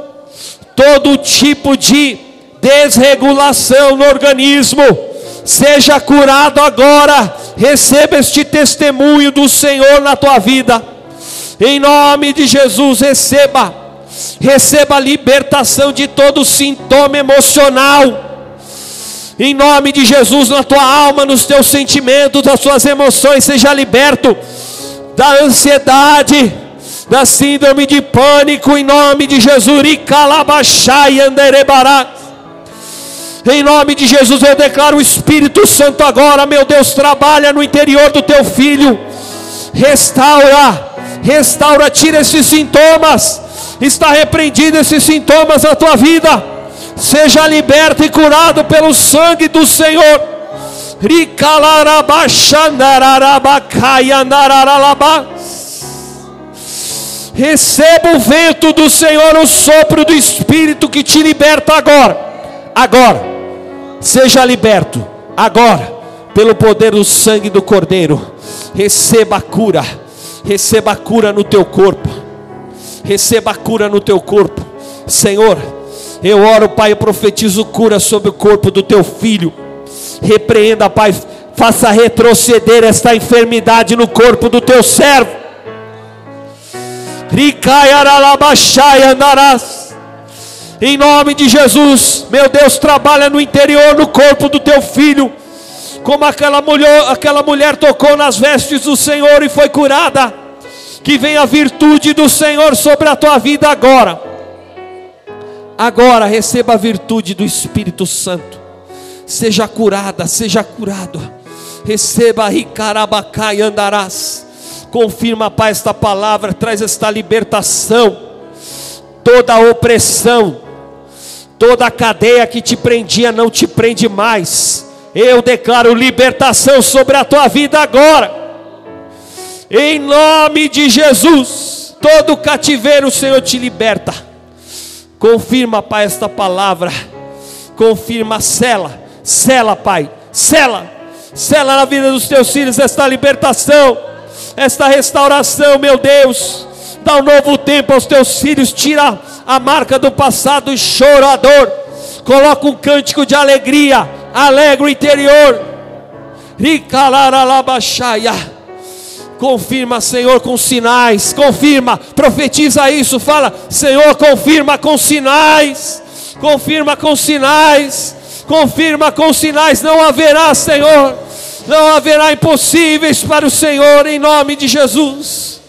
todo tipo de desregulação no organismo, seja curado agora. Receba este testemunho do Senhor na tua vida. Em nome de Jesus, receba. Receba a libertação de todo sintoma emocional. Em nome de Jesus, na tua alma, nos teus sentimentos, das tuas emoções, seja liberto da ansiedade, da síndrome de pânico, em nome de Jesus. Icalabachai anderebará. Em nome de Jesus eu declaro o Espírito Santo agora, meu Deus, trabalha no interior do teu filho. Restaura, restaura, tira esses sintomas. Está repreendido esses sintomas na tua vida. Seja liberto e curado pelo sangue do Senhor. Receba o vento do Senhor, o sopro do Espírito que te liberta agora. Agora Seja liberto agora, pelo poder do sangue do Cordeiro. Receba a cura, receba a cura no teu corpo. Receba cura no teu corpo, Senhor. Eu oro, Pai, eu profetizo cura sobre o corpo do teu filho. Repreenda, Pai, faça retroceder esta enfermidade no corpo do teu servo. Em nome de Jesus, meu Deus, trabalha no interior, no corpo do teu filho. Como aquela mulher, aquela mulher tocou nas vestes do Senhor e foi curada. Que venha a virtude do Senhor sobre a tua vida agora. Agora receba a virtude do Espírito Santo. Seja curada, seja curado. Receba ricarabacá e andarás. Confirma, Pai, esta palavra, traz esta libertação. Toda a opressão, Toda a cadeia que te prendia não te prende mais. Eu declaro libertação sobre a tua vida agora. Em nome de Jesus, todo cativeiro o Senhor te liberta. Confirma, Pai, esta palavra. Confirma, sela, sela, Pai, sela, sela na vida dos teus filhos esta libertação, esta restauração, meu Deus. Dá um novo tempo aos teus filhos, tira a marca do passado chorador. Coloca um cântico de alegria, alegre o interior. Ricalaralabaxaia. Confirma, Senhor, com sinais. Confirma, profetiza isso. Fala, Senhor, confirma com sinais. Confirma com sinais. Confirma com sinais. Não haverá, Senhor. Não haverá impossíveis para o Senhor, em nome de Jesus.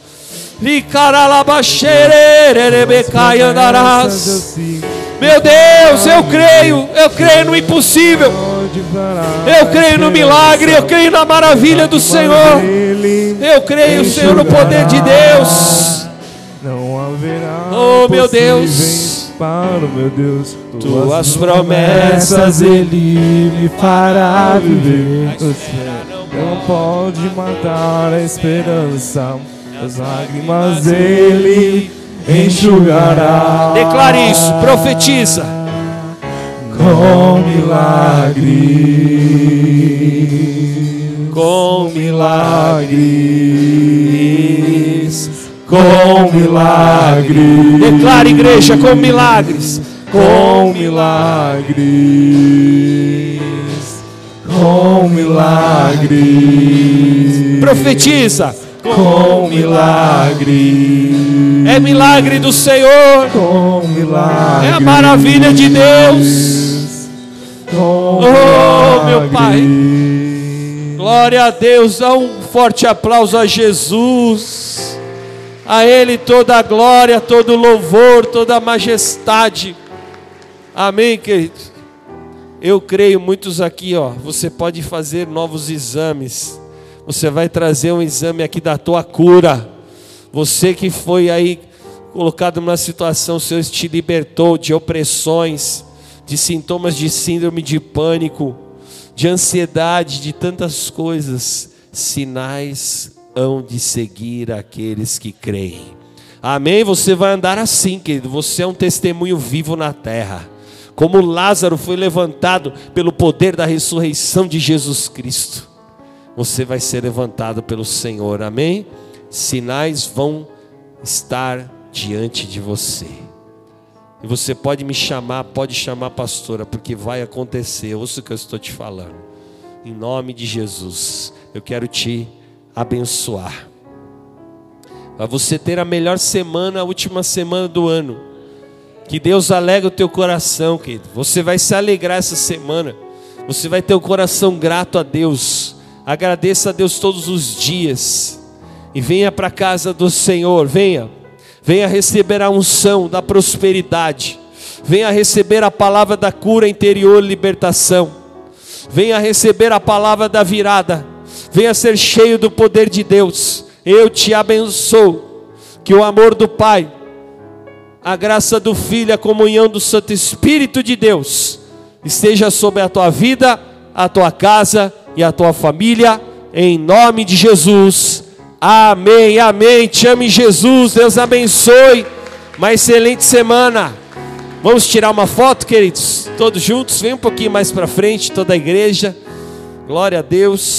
Meu Deus, eu creio, eu creio no impossível, eu creio no milagre, eu creio na maravilha do Senhor, eu creio, Senhor, no poder de Deus. Não haverá oh meu Deus, para o meu Deus, tuas promessas Ele me fará viver. Não pode matar a esperança. As lágrimas ele enxugará. Declare isso, profetiza. Com milagres, com milagres, com milagres. Declare, igreja, com milagres, com milagres, com milagres. Profetiza com milagre. É milagre do Senhor. Com milagre. É a maravilha de Deus. Com oh, meu Pai. Glória a Deus. Dá um forte aplauso a Jesus. A Ele toda a glória, todo o louvor, toda a majestade. Amém, querido. Eu creio, muitos aqui, ó, você pode fazer novos exames você vai trazer um exame aqui da tua cura. Você que foi aí colocado numa situação, o Senhor te libertou de opressões, de sintomas de síndrome de pânico, de ansiedade, de tantas coisas. Sinais hão de seguir aqueles que creem. Amém? Você vai andar assim, querido. Você é um testemunho vivo na terra. Como Lázaro foi levantado pelo poder da ressurreição de Jesus Cristo. Você vai ser levantado pelo Senhor. Amém? Sinais vão estar diante de você. E você pode me chamar, pode chamar pastora, porque vai acontecer. Ouça o que eu estou te falando. Em nome de Jesus, eu quero te abençoar. Para você ter a melhor semana, a última semana do ano. Que Deus alegre o teu coração, querido. Você vai se alegrar essa semana. Você vai ter o coração grato a Deus. Agradeça a Deus todos os dias. E venha para a casa do Senhor. Venha. Venha receber a unção da prosperidade. Venha receber a palavra da cura interior, libertação. Venha receber a palavra da virada. Venha ser cheio do poder de Deus eu te abençoo. Que o amor do Pai, a graça do Filho, a comunhão do Santo Espírito de Deus esteja sobre a tua vida, a tua casa e a tua família, em nome de Jesus. Amém, amém. Te ame Jesus, Deus abençoe. Uma excelente semana. Vamos tirar uma foto, queridos? Todos juntos, vem um pouquinho mais para frente, toda a igreja. Glória a Deus.